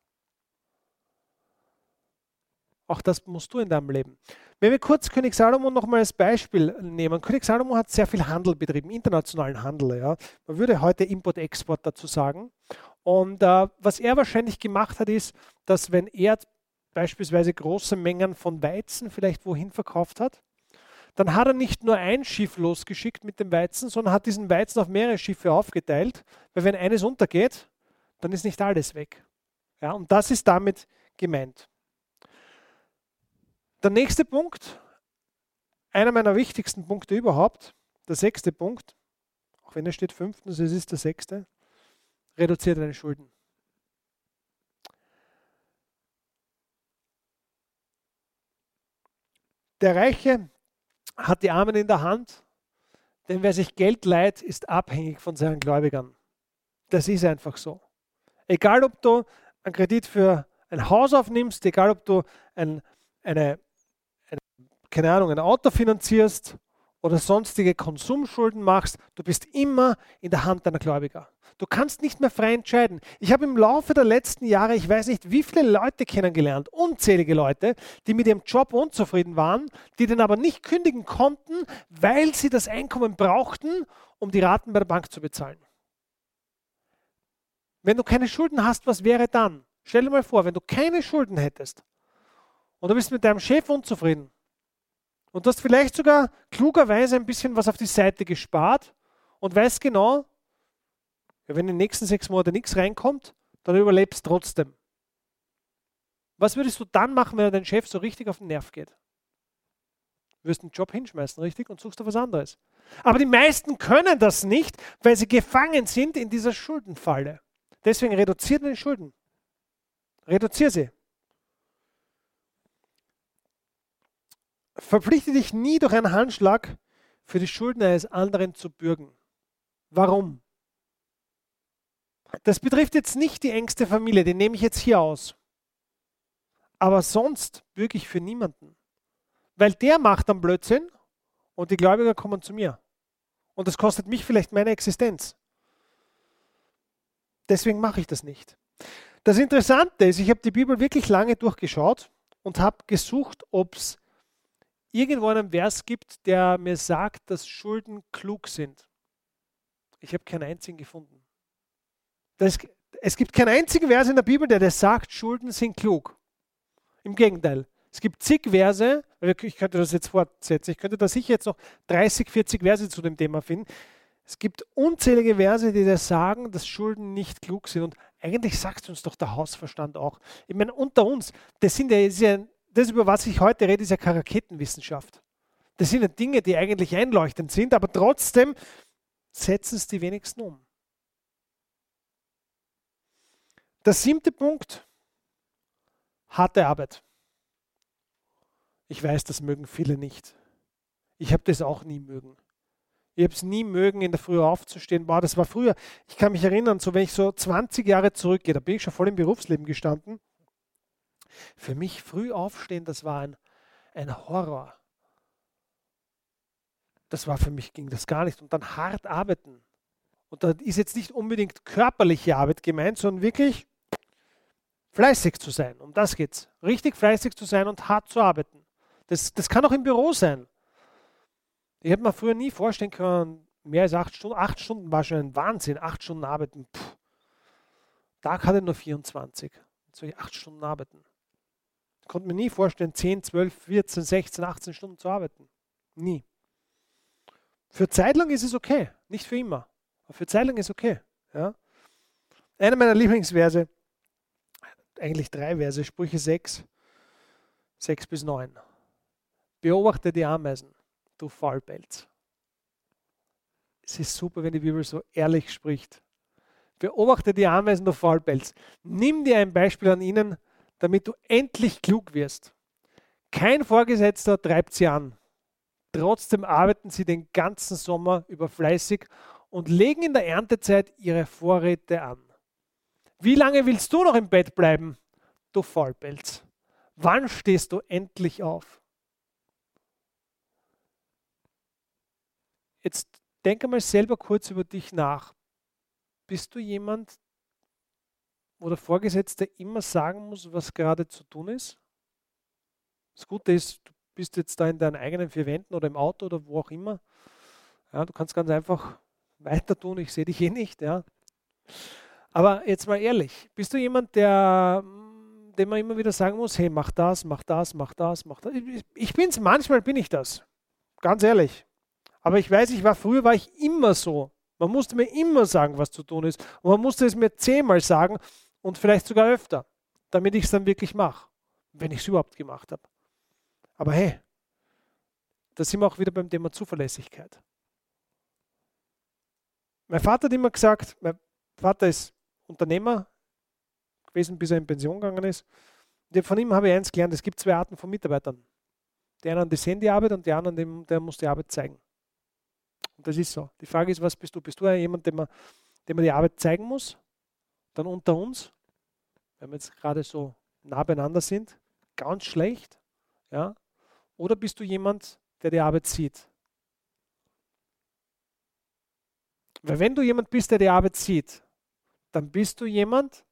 Speaker 1: Auch das musst du in deinem Leben. Wenn wir kurz König Salomo noch mal als Beispiel nehmen. König Salomo hat sehr viel Handel betrieben, internationalen Handel. Ja. Man würde heute Import-Export dazu sagen. Und äh, was er wahrscheinlich gemacht hat, ist, dass wenn er beispielsweise große Mengen von Weizen vielleicht wohin verkauft hat, dann hat er nicht nur ein Schiff losgeschickt mit dem Weizen, sondern hat diesen Weizen auf mehrere Schiffe aufgeteilt, weil wenn eines untergeht, dann ist nicht alles weg. Ja, und das ist damit gemeint. Der nächste Punkt, einer meiner wichtigsten Punkte überhaupt, der sechste Punkt, auch wenn er steht fünftens, es ist der sechste, reduziere deine Schulden. Der Reiche hat die Armen in der Hand, denn wer sich Geld leiht, ist abhängig von seinen Gläubigern. Das ist einfach so. Egal, ob du einen Kredit für ein Haus aufnimmst, egal, ob du ein, eine, keine Ahnung, ein Auto finanzierst oder sonstige Konsumschulden machst, du bist immer in der Hand deiner Gläubiger. Du kannst nicht mehr frei entscheiden. Ich habe im Laufe der letzten Jahre, ich weiß nicht, wie viele Leute kennengelernt, unzählige Leute, die mit ihrem Job unzufrieden waren, die den aber nicht kündigen konnten, weil sie das Einkommen brauchten, um die Raten bei der Bank zu bezahlen. Wenn du keine Schulden hast, was wäre dann? Stell dir mal vor, wenn du keine Schulden hättest und du bist mit deinem Chef unzufrieden und du hast vielleicht sogar klugerweise ein bisschen was auf die Seite gespart und weißt genau, wenn in den nächsten sechs Monaten nichts reinkommt, dann überlebst du trotzdem. Was würdest du dann machen, wenn dein Chef so richtig auf den Nerv geht? Du wirst den Job hinschmeißen, richtig? Und suchst du was anderes. Aber die meisten können das nicht, weil sie gefangen sind in dieser Schuldenfalle. Deswegen reduziere deine Schulden. Reduziere sie. Verpflichte dich nie durch einen Handschlag für die Schulden eines anderen zu bürgen. Warum? Das betrifft jetzt nicht die engste Familie, den nehme ich jetzt hier aus. Aber sonst bürge ich für niemanden. Weil der macht dann Blödsinn und die Gläubiger kommen zu mir. Und das kostet mich vielleicht meine Existenz. Deswegen mache ich das nicht. Das Interessante ist, ich habe die Bibel wirklich lange durchgeschaut und habe gesucht, ob es irgendwo einen Vers gibt, der mir sagt, dass Schulden klug sind. Ich habe keinen einzigen gefunden. Das, es gibt keinen einzigen Vers in der Bibel, der das sagt, Schulden sind klug. Im Gegenteil. Es gibt zig Verse, ich könnte das jetzt fortsetzen, ich könnte da sicher jetzt noch 30, 40 Verse zu dem Thema finden. Es gibt unzählige Verse, die das sagen, dass Schulden nicht klug sind. Und eigentlich sagt uns doch der Hausverstand auch. Ich meine, unter uns, das sind ja, das, ja, das über was ich heute rede, ist ja keine Raketenwissenschaft. Das sind ja Dinge, die eigentlich einleuchtend sind, aber trotzdem setzen es die wenigsten um. Der siebte Punkt, harte Arbeit. Ich weiß, das mögen viele nicht. Ich habe das auch nie mögen. Ich habe es nie mögen, in der Früh aufzustehen. Boah, das war früher. Ich kann mich erinnern, so wenn ich so 20 Jahre zurückgehe, da bin ich schon voll im Berufsleben gestanden. Für mich früh aufstehen, das war ein, ein Horror. Das war für mich, ging das gar nicht. Und dann hart arbeiten. Und da ist jetzt nicht unbedingt körperliche Arbeit gemeint, sondern wirklich Fleißig zu sein, um das geht's. Richtig fleißig zu sein und hart zu arbeiten. Das, das kann auch im Büro sein. Ich hätte mir früher nie vorstellen können, mehr als acht Stunden. Acht Stunden war schon ein Wahnsinn. Acht Stunden arbeiten. Puh. Tag hatte nur 24. Jetzt soll ich acht Stunden arbeiten. Konnte mir nie vorstellen, 10, 12, 14, 16, 18 Stunden zu arbeiten. Nie. Für Zeit lang ist es okay, nicht für immer. Aber für Zeit lang ist es okay. Ja? Einer meiner Lieblingsverse eigentlich drei Verse, Sprüche 6, 6 bis 9. Beobachte die Ameisen, du Faulpelz. Es ist super, wenn die Bibel so ehrlich spricht. Beobachte die Ameisen, du Faulpelz. Nimm dir ein Beispiel an ihnen, damit du endlich klug wirst. Kein Vorgesetzter treibt sie an. Trotzdem arbeiten sie den ganzen Sommer über fleißig und legen in der Erntezeit ihre Vorräte an. Wie lange willst du noch im Bett bleiben, du Faulpelz? Wann stehst du endlich auf? Jetzt denke mal selber kurz über dich nach. Bist du jemand, wo der Vorgesetzte immer sagen muss, was gerade zu tun ist? Das Gute ist, du bist jetzt da in deinen eigenen vier Wänden oder im Auto oder wo auch immer. Ja, du kannst ganz einfach weiter tun, ich sehe dich eh nicht. Ja. Aber jetzt mal ehrlich, bist du jemand, der, dem man immer wieder sagen muss, hey, mach das, mach das, mach das, mach das. Ich bin's, manchmal bin ich das. Ganz ehrlich. Aber ich weiß, ich war früher war ich immer so. Man musste mir immer sagen, was zu tun ist. Und man musste es mir zehnmal sagen und vielleicht sogar öfter, damit ich es dann wirklich mache, wenn ich es überhaupt gemacht habe. Aber hey, da sind wir auch wieder beim Thema Zuverlässigkeit. Mein Vater hat immer gesagt, mein Vater ist Unternehmer gewesen, bis er in Pension gegangen ist. Von ihm habe ich eins gelernt, es gibt zwei Arten von Mitarbeitern. Die einen, die sehen die Arbeit und die anderen, der muss die Arbeit zeigen. Und das ist so. Die Frage ist, was bist du? Bist du jemand, dem man, dem man die Arbeit zeigen muss? Dann unter uns, wenn wir jetzt gerade so nah beieinander sind, ganz schlecht. Ja? Oder bist du jemand, der die Arbeit sieht? Weil wenn du jemand bist, der die Arbeit sieht, dann bist du jemand,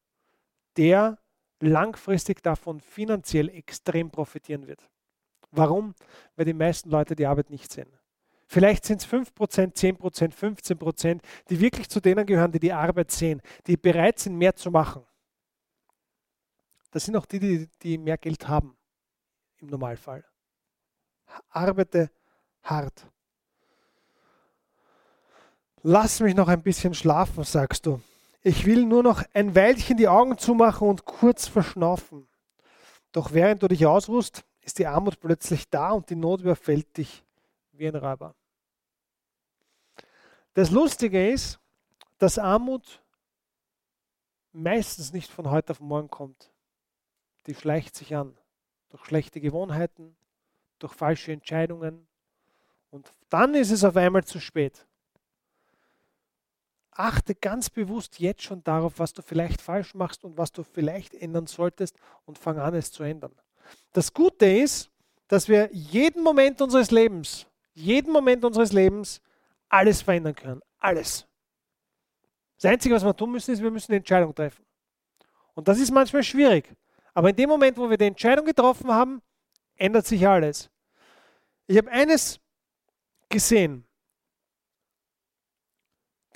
Speaker 1: der langfristig davon finanziell extrem profitieren wird. Warum? Weil die meisten Leute die Arbeit nicht sehen. Vielleicht sind es 5%, 10%, 15%, die wirklich zu denen gehören, die die Arbeit sehen, die bereit sind, mehr zu machen. Das sind auch die, die, die mehr Geld haben im Normalfall. Arbeite hart. Lass mich noch ein bisschen schlafen, sagst du. Ich will nur noch ein Weilchen die Augen zumachen und kurz verschnaufen. Doch während du dich ausruhst, ist die Armut plötzlich da und die Not überfällt dich wie ein Räuber. Das Lustige ist, dass Armut meistens nicht von heute auf morgen kommt. Die schleicht sich an durch schlechte Gewohnheiten, durch falsche Entscheidungen und dann ist es auf einmal zu spät. Achte ganz bewusst jetzt schon darauf, was du vielleicht falsch machst und was du vielleicht ändern solltest und fang an, es zu ändern. Das Gute ist, dass wir jeden Moment unseres Lebens, jeden Moment unseres Lebens alles verändern können. Alles. Das Einzige, was wir tun müssen, ist, wir müssen eine Entscheidung treffen. Und das ist manchmal schwierig. Aber in dem Moment, wo wir die Entscheidung getroffen haben, ändert sich alles. Ich habe eines gesehen.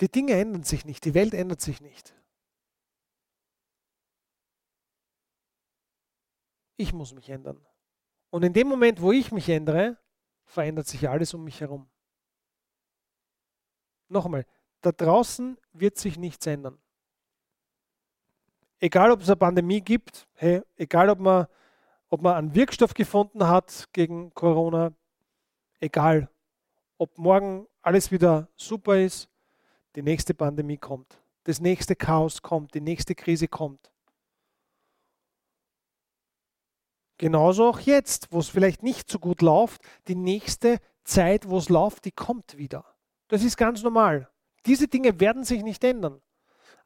Speaker 1: Die Dinge ändern sich nicht, die Welt ändert sich nicht. Ich muss mich ändern. Und in dem Moment, wo ich mich ändere, verändert sich alles um mich herum. Nochmal, da draußen wird sich nichts ändern. Egal, ob es eine Pandemie gibt, hey, egal, ob man, ob man einen Wirkstoff gefunden hat gegen Corona, egal, ob morgen alles wieder super ist, die nächste Pandemie kommt, das nächste Chaos kommt, die nächste Krise kommt. Genauso auch jetzt, wo es vielleicht nicht so gut läuft, die nächste Zeit, wo es läuft, die kommt wieder. Das ist ganz normal. Diese Dinge werden sich nicht ändern.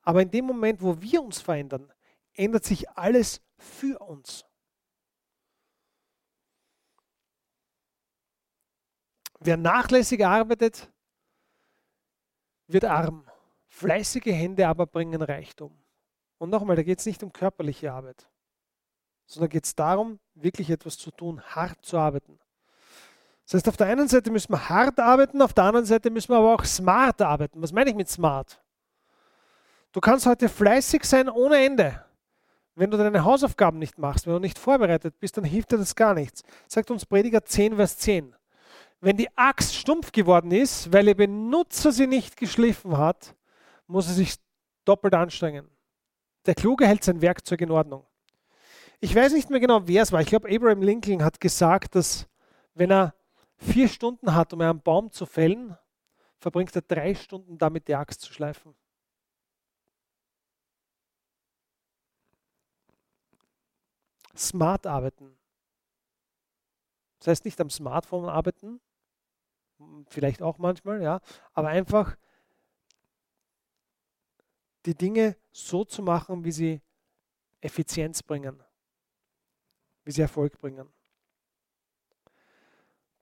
Speaker 1: Aber in dem Moment, wo wir uns verändern, ändert sich alles für uns. Wer nachlässig arbeitet, wird arm. Fleißige Hände aber bringen Reichtum. Und nochmal, da geht es nicht um körperliche Arbeit, sondern geht es darum, wirklich etwas zu tun, hart zu arbeiten. Das heißt, auf der einen Seite müssen wir hart arbeiten, auf der anderen Seite müssen wir aber auch smart arbeiten. Was meine ich mit smart? Du kannst heute fleißig sein ohne Ende. Wenn du deine Hausaufgaben nicht machst, wenn du nicht vorbereitet bist, dann hilft dir das gar nichts. Sagt uns Prediger 10, Vers 10. Wenn die Axt stumpf geworden ist, weil ihr Benutzer sie nicht geschliffen hat, muss er sich doppelt anstrengen. Der Kluge hält sein Werkzeug in Ordnung. Ich weiß nicht mehr genau, wer es war. Ich glaube, Abraham Lincoln hat gesagt, dass wenn er vier Stunden hat, um einen Baum zu fällen, verbringt er drei Stunden damit, die Axt zu schleifen. Smart arbeiten. Das heißt nicht am Smartphone arbeiten, vielleicht auch manchmal, ja, aber einfach die Dinge so zu machen, wie sie Effizienz bringen, wie sie Erfolg bringen.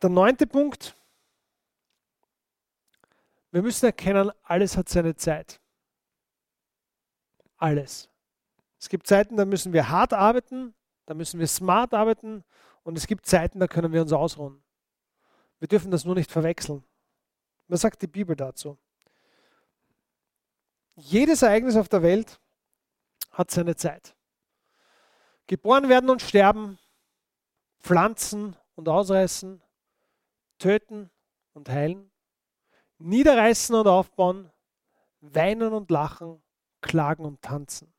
Speaker 1: Der neunte Punkt. Wir müssen erkennen, alles hat seine Zeit. Alles. Es gibt Zeiten, da müssen wir hart arbeiten, da müssen wir smart arbeiten und es gibt Zeiten, da können wir uns ausruhen. Wir dürfen das nur nicht verwechseln. Was sagt die Bibel dazu? Jedes Ereignis auf der Welt hat seine Zeit. Geboren werden und sterben, pflanzen und ausreißen, töten und heilen, niederreißen und aufbauen, weinen und lachen, klagen und tanzen.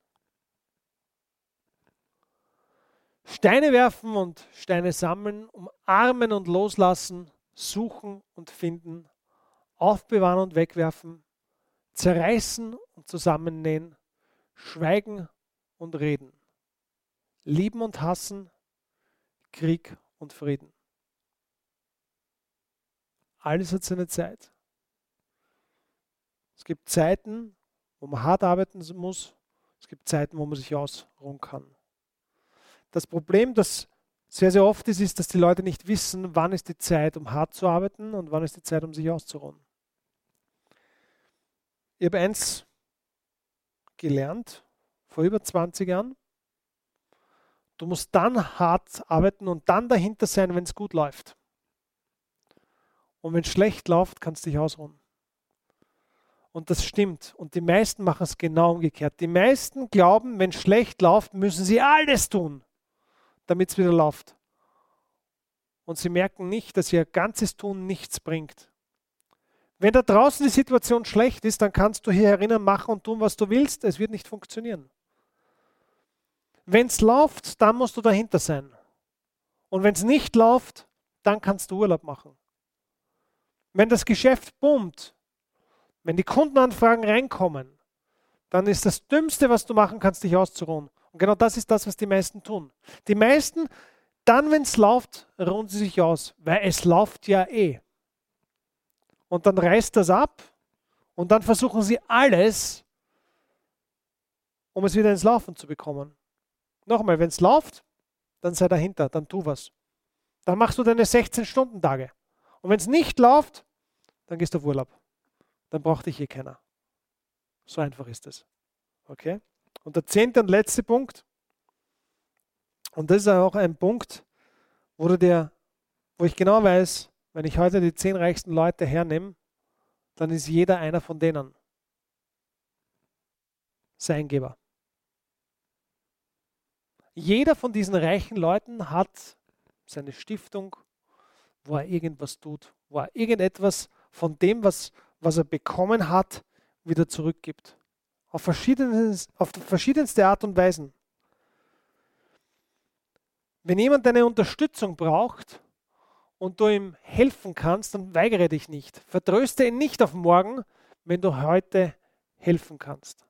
Speaker 1: Steine werfen und Steine sammeln, umarmen und loslassen, suchen und finden, aufbewahren und wegwerfen, zerreißen und zusammennähen, schweigen und reden, lieben und hassen, Krieg und Frieden. Alles hat seine Zeit. Es gibt Zeiten, wo man hart arbeiten muss. Es gibt Zeiten, wo man sich ausruhen kann. Das Problem, das sehr, sehr oft ist, ist, dass die Leute nicht wissen, wann ist die Zeit, um hart zu arbeiten und wann ist die Zeit, um sich auszuruhen. Ich habe eins gelernt vor über 20 Jahren. Du musst dann hart arbeiten und dann dahinter sein, wenn es gut läuft. Und wenn es schlecht läuft, kannst du dich ausruhen. Und das stimmt. Und die meisten machen es genau umgekehrt. Die meisten glauben, wenn es schlecht läuft, müssen sie alles tun, damit es wieder läuft. Und sie merken nicht, dass ihr ganzes Tun nichts bringt. Wenn da draußen die Situation schlecht ist, dann kannst du hier herinnen machen und tun, was du willst. Es wird nicht funktionieren. Wenn es läuft, dann musst du dahinter sein. Und wenn es nicht läuft, dann kannst du Urlaub machen. Wenn das Geschäft boomt, wenn die Kundenanfragen reinkommen, dann ist das Dümmste, was du machen kannst, dich auszuruhen. Und genau das ist das, was die meisten tun. Die meisten, dann, wenn es läuft, ruhen sie sich aus, weil es läuft ja eh und dann reißt das ab und dann versuchen sie alles, um es wieder ins Laufen zu bekommen. Nochmal, wenn es läuft, dann sei dahinter, dann tu was. Dann machst du deine 16-Stunden-Tage. Und wenn es nicht läuft, dann gehst du auf Urlaub. Dann braucht dich eh keiner. So einfach ist es. Okay? Und der zehnte und letzte Punkt, und das ist auch ein Punkt, wo, du dir, wo ich genau weiß, wenn ich heute die zehn reichsten Leute hernehme, dann ist jeder einer von denen sein Geber. Jeder von diesen reichen Leuten hat seine Stiftung, wo er irgendwas tut, wo er irgendetwas von dem, was, was er bekommen hat, wieder zurückgibt. Auf, auf verschiedenste Art und Weisen. Wenn jemand deine Unterstützung braucht, und du ihm helfen kannst, dann weigere dich nicht. Vertröste ihn nicht auf morgen, wenn du heute helfen kannst.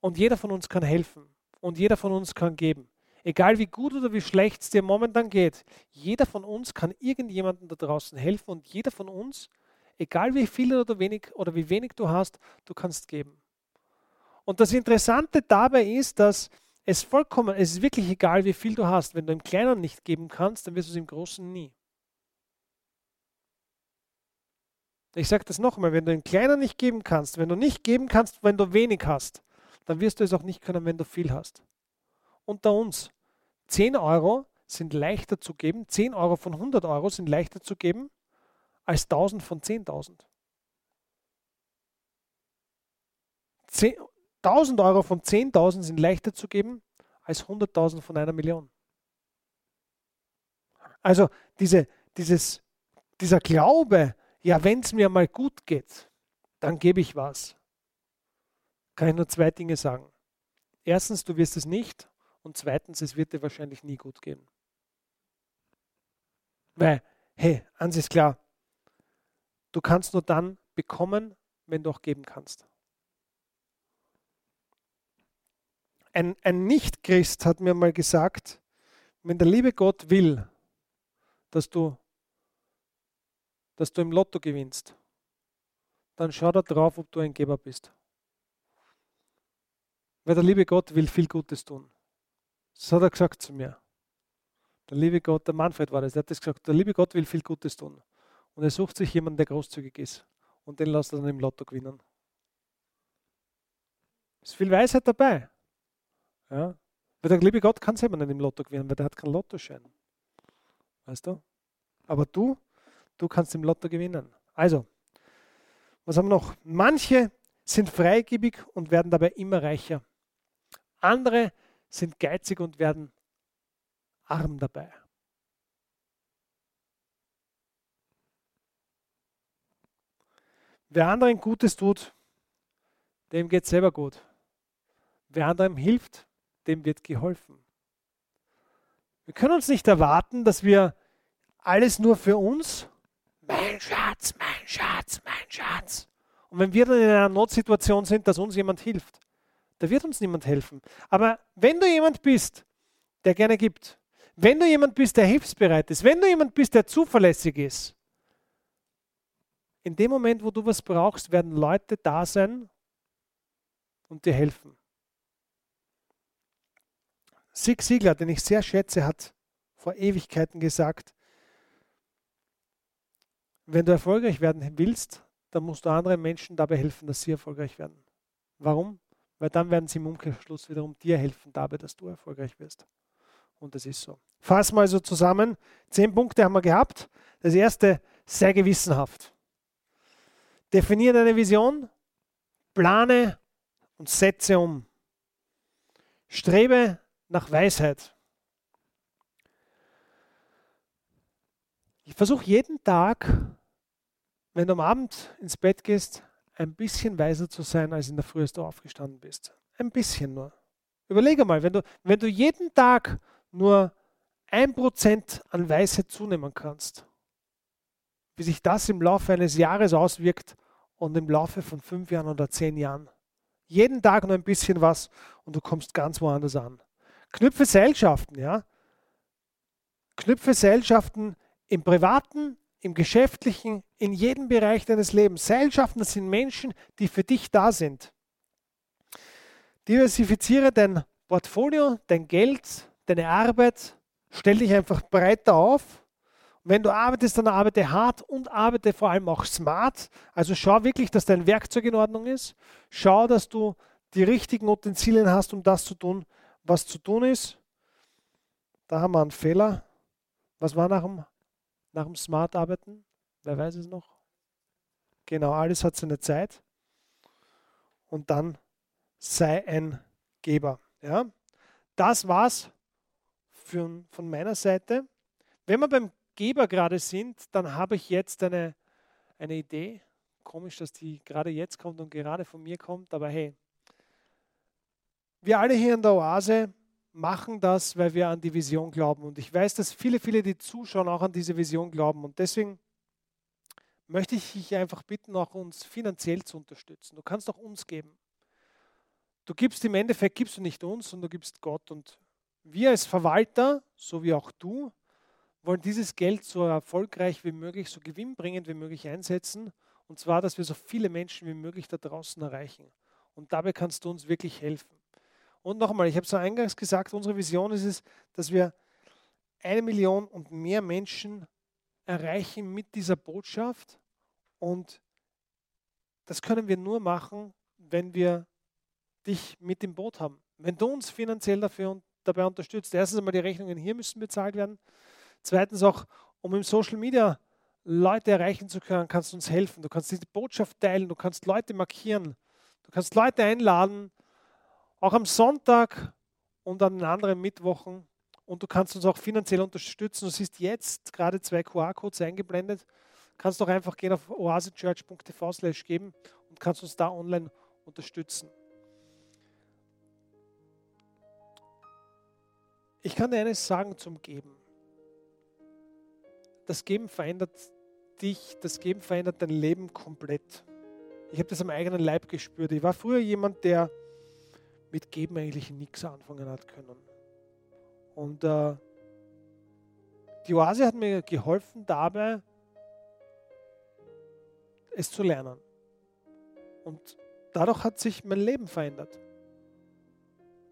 Speaker 1: Und jeder von uns kann helfen und jeder von uns kann geben. Egal wie gut oder wie schlecht es dir momentan geht, jeder von uns kann irgendjemandem da draußen helfen und jeder von uns, egal wie viel oder wenig oder wie wenig du hast, du kannst geben. Und das Interessante dabei ist, dass es vollkommen, es ist wirklich egal, wie viel du hast. Wenn du im Kleinen nicht geben kannst, dann wirst du es im Großen nie. Ich sage das nochmal, wenn du im Kleinen nicht geben kannst, wenn du nicht geben kannst, wenn du wenig hast, dann wirst du es auch nicht können, wenn du viel hast. Unter uns, 10 Euro sind leichter zu geben, 10 Euro von 100 Euro sind leichter zu geben als 1000 von 10.000. 1000 Euro von 10.000 sind leichter zu geben als 100.000 von einer Million. Also diese, dieses, dieser Glaube, ja, wenn es mir mal gut geht, dann gebe ich was. Kann ich nur zwei Dinge sagen. Erstens, du wirst es nicht und zweitens, es wird dir wahrscheinlich nie gut gehen. Weil, hey, eins ist klar, du kannst nur dann bekommen, wenn du auch geben kannst. Ein, ein Nicht-Christ hat mir mal gesagt, wenn der liebe Gott will, dass du, dass du im Lotto gewinnst, dann schau da drauf, ob du ein Geber bist. Weil der liebe Gott will viel Gutes tun. Das hat er gesagt zu mir. Der liebe Gott, der Manfred war das, der hat das gesagt, der liebe Gott will viel Gutes tun. Und er sucht sich jemanden, der großzügig ist. Und den lässt er dann im Lotto gewinnen. Es ist viel Weisheit dabei. Ja? Weil der liebe Gott kann selber nicht im Lotto gewinnen, weil der hat keinen Lottoschein. Weißt du? Aber du, du kannst im Lotto gewinnen. Also, was haben wir noch? Manche sind freigebig und werden dabei immer reicher. Andere sind geizig und werden arm dabei. Wer anderen Gutes tut, dem geht selber gut. Wer anderem hilft, dem wird geholfen. Wir können uns nicht erwarten, dass wir alles nur für uns, mein Schatz, mein Schatz, mein Schatz. Und wenn wir dann in einer Notsituation sind, dass uns jemand hilft, da wird uns niemand helfen. Aber wenn du jemand bist, der gerne gibt, wenn du jemand bist, der hilfsbereit ist, wenn du jemand bist, der zuverlässig ist, in dem Moment, wo du was brauchst, werden Leute da sein und dir helfen. Sig Siegler, den ich sehr schätze, hat vor Ewigkeiten gesagt, wenn du erfolgreich werden willst, dann musst du anderen Menschen dabei helfen, dass sie erfolgreich werden. Warum? Weil dann werden sie im Umkehrschluss wiederum dir helfen dabei, dass du erfolgreich wirst. Und das ist so. Fassen wir also zusammen. Zehn Punkte haben wir gehabt. Das erste, sei gewissenhaft. Definiere deine Vision, plane und setze um. Strebe nach Weisheit. Ich versuche jeden Tag, wenn du am Abend ins Bett gehst, ein bisschen weiser zu sein, als in der Früh, als du aufgestanden bist. Ein bisschen nur. Überlege mal, wenn du, wenn du jeden Tag nur ein Prozent an Weisheit zunehmen kannst, wie sich das im Laufe eines Jahres auswirkt und im Laufe von fünf Jahren oder zehn Jahren. Jeden Tag nur ein bisschen was und du kommst ganz woanders an. Knüpfe Seilschaften, ja. Knüpfe Seilschaften im Privaten, im Geschäftlichen, in jedem Bereich deines Lebens. Seilschaften, das sind Menschen, die für dich da sind. Diversifiziere dein Portfolio, dein Geld, deine Arbeit, stell dich einfach breiter auf. wenn du arbeitest, dann arbeite hart und arbeite vor allem auch smart. Also schau wirklich, dass dein Werkzeug in Ordnung ist. Schau, dass du die richtigen Utensilien hast, um das zu tun, was zu tun ist. Da haben wir einen Fehler. Was war nach dem, nach dem Smart Arbeiten? Wer weiß es noch? Genau, alles hat seine Zeit. Und dann sei ein Geber. Ja? Das war's für, von meiner Seite. Wenn wir beim Geber gerade sind, dann habe ich jetzt eine, eine Idee. Komisch, dass die gerade jetzt kommt und gerade von mir kommt, aber hey, wir alle hier in der Oase machen das, weil wir an die Vision glauben. Und ich weiß, dass viele, viele, die zuschauen, auch an diese Vision glauben. Und deswegen möchte ich dich einfach bitten, auch uns finanziell zu unterstützen. Du kannst auch uns geben. Du gibst im Endeffekt, gibst du nicht uns, sondern du gibst Gott. Und wir als Verwalter, so wie auch du, wollen dieses Geld so erfolgreich wie möglich, so gewinnbringend wie möglich einsetzen. Und zwar, dass wir so viele Menschen wie möglich da draußen erreichen. Und dabei kannst du uns wirklich helfen. Und nochmal, ich habe es eingangs gesagt, unsere Vision ist es, dass wir eine Million und mehr Menschen erreichen mit dieser Botschaft. Und das können wir nur machen, wenn wir dich mit im Boot haben. Wenn du uns finanziell dafür dabei unterstützt. Erstens einmal die Rechnungen hier müssen bezahlt werden. Zweitens auch, um im Social Media Leute erreichen zu können, kannst du uns helfen. Du kannst diese Botschaft teilen, du kannst Leute markieren, du kannst Leute einladen, auch am Sonntag und an den anderen Mittwochen. Und du kannst uns auch finanziell unterstützen. Du siehst jetzt gerade zwei QR-Codes eingeblendet. Kannst doch einfach gehen auf oasechurch.tv slash geben und kannst uns da online unterstützen. Ich kann dir eines sagen zum Geben. Das Geben verändert dich, das Geben verändert dein Leben komplett. Ich habe das am eigenen Leib gespürt. Ich war früher jemand, der mit Geben eigentlich nichts anfangen hat können. Und äh, die Oase hat mir geholfen dabei, es zu lernen. Und dadurch hat sich mein Leben verändert.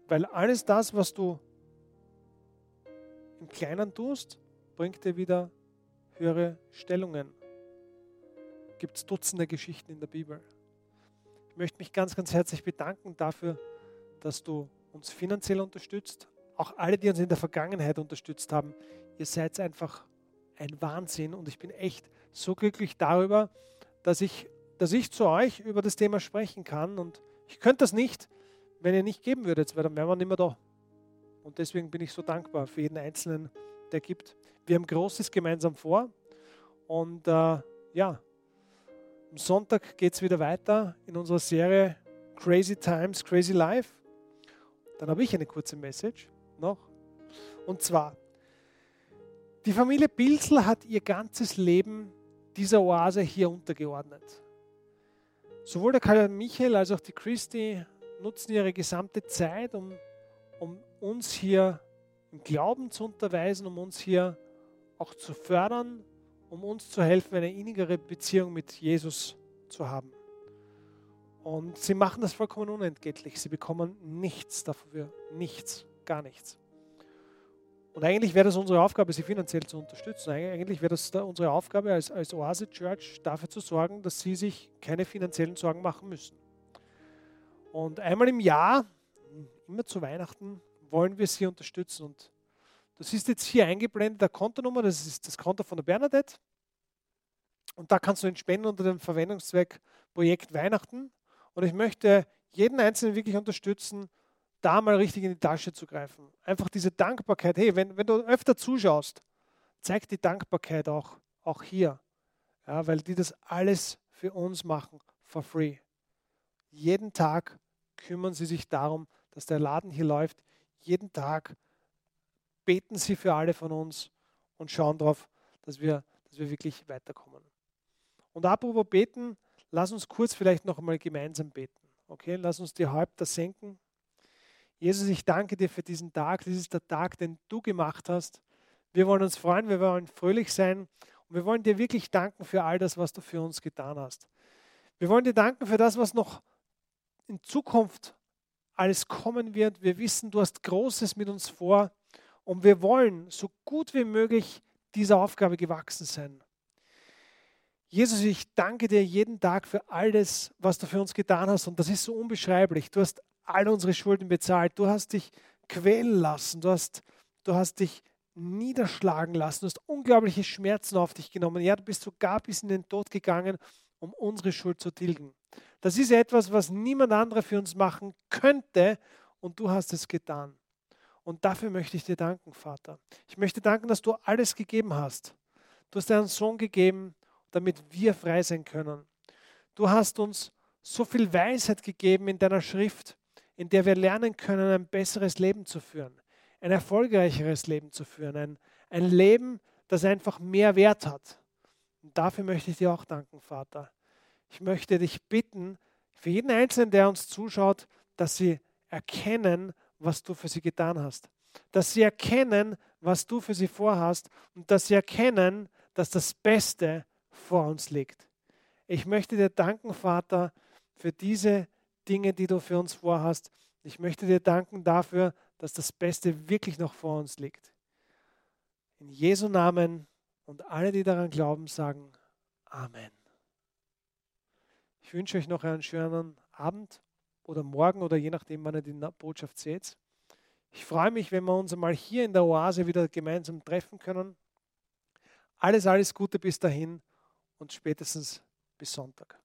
Speaker 1: Weil alles das, was du im Kleinen tust, bringt dir wieder höhere Stellungen. Gibt es Dutzende Geschichten in der Bibel. Ich möchte mich ganz, ganz herzlich bedanken dafür, dass du uns finanziell unterstützt. Auch alle, die uns in der Vergangenheit unterstützt haben. Ihr seid einfach ein Wahnsinn und ich bin echt so glücklich darüber, dass ich, dass ich zu euch über das Thema sprechen kann. Und ich könnte das nicht, wenn ihr nicht geben würdet, weil dann wären wir nicht mehr da. Und deswegen bin ich so dankbar für jeden Einzelnen, der gibt. Wir haben Großes gemeinsam vor. Und äh, ja, Am Sonntag geht es wieder weiter in unserer Serie Crazy Times, Crazy Life. Dann habe ich eine kurze Message noch. Und zwar, die Familie Pilsel hat ihr ganzes Leben dieser Oase hier untergeordnet. Sowohl der Karl Michael als auch die Christi nutzen ihre gesamte Zeit, um, um uns hier im Glauben zu unterweisen, um uns hier auch zu fördern, um uns zu helfen, eine innigere Beziehung mit Jesus zu haben. Und sie machen das vollkommen unentgeltlich. Sie bekommen nichts dafür, nichts, gar nichts. Und eigentlich wäre das unsere Aufgabe, sie finanziell zu unterstützen. Eigentlich wäre das unsere Aufgabe als, als Oase Church, dafür zu sorgen, dass sie sich keine finanziellen Sorgen machen müssen. Und einmal im Jahr, immer zu Weihnachten, wollen wir sie unterstützen. Und das ist jetzt hier eingeblendet, der Kontonummer, das ist das Konto von der Bernadette. Und da kannst du entspenden unter dem Verwendungszweck Projekt Weihnachten. Und ich möchte jeden Einzelnen wirklich unterstützen, da mal richtig in die Tasche zu greifen. Einfach diese Dankbarkeit. Hey, wenn, wenn du öfter zuschaust, zeig die Dankbarkeit auch, auch hier. Ja, weil die das alles für uns machen, for free. Jeden Tag kümmern sie sich darum, dass der Laden hier läuft. Jeden Tag beten sie für alle von uns und schauen darauf, dass wir, dass wir wirklich weiterkommen. Und apropos beten, lass uns kurz vielleicht noch einmal gemeinsam beten. Okay, lass uns die Häupter senken. Jesus, ich danke dir für diesen Tag. Das ist der Tag, den du gemacht hast. Wir wollen uns freuen, wir wollen fröhlich sein und wir wollen dir wirklich danken für all das, was du für uns getan hast. Wir wollen dir danken für das, was noch in Zukunft alles kommen wird. Wir wissen, du hast Großes mit uns vor und wir wollen so gut wie möglich dieser Aufgabe gewachsen sein. Jesus, ich danke dir jeden Tag für alles, was du für uns getan hast und das ist so unbeschreiblich. Du hast all unsere Schulden bezahlt. Du hast dich quälen lassen. Du hast, du hast dich niederschlagen lassen. Du hast unglaubliche Schmerzen auf dich genommen. Ja, du bist sogar bis in den Tod gegangen, um unsere Schuld zu tilgen. Das ist etwas, was niemand anderer für uns machen könnte und du hast es getan. Und dafür möchte ich dir danken, Vater. Ich möchte danken, dass du alles gegeben hast. Du hast deinen Sohn gegeben, damit wir frei sein können. Du hast uns so viel Weisheit gegeben in deiner Schrift, in der wir lernen können, ein besseres Leben zu führen, ein erfolgreicheres Leben zu führen, ein, ein Leben, das einfach mehr Wert hat. Und dafür möchte ich dir auch danken, Vater. Ich möchte dich bitten, für jeden Einzelnen, der uns zuschaut, dass sie erkennen, was du für sie getan hast. Dass sie erkennen, was du für sie vorhast und dass sie erkennen, dass das Beste vor uns liegt. Ich möchte dir danken, Vater, für diese Dinge, die du für uns vorhast. Ich möchte dir danken dafür, dass das Beste wirklich noch vor uns liegt. In Jesu Namen und alle, die daran glauben, sagen Amen. Ich wünsche euch noch einen schönen Abend oder morgen oder je nachdem, wann ihr die Botschaft seht. Ich freue mich, wenn wir uns einmal hier in der Oase wieder gemeinsam treffen können. Alles, alles Gute bis dahin und spätestens bis Sonntag.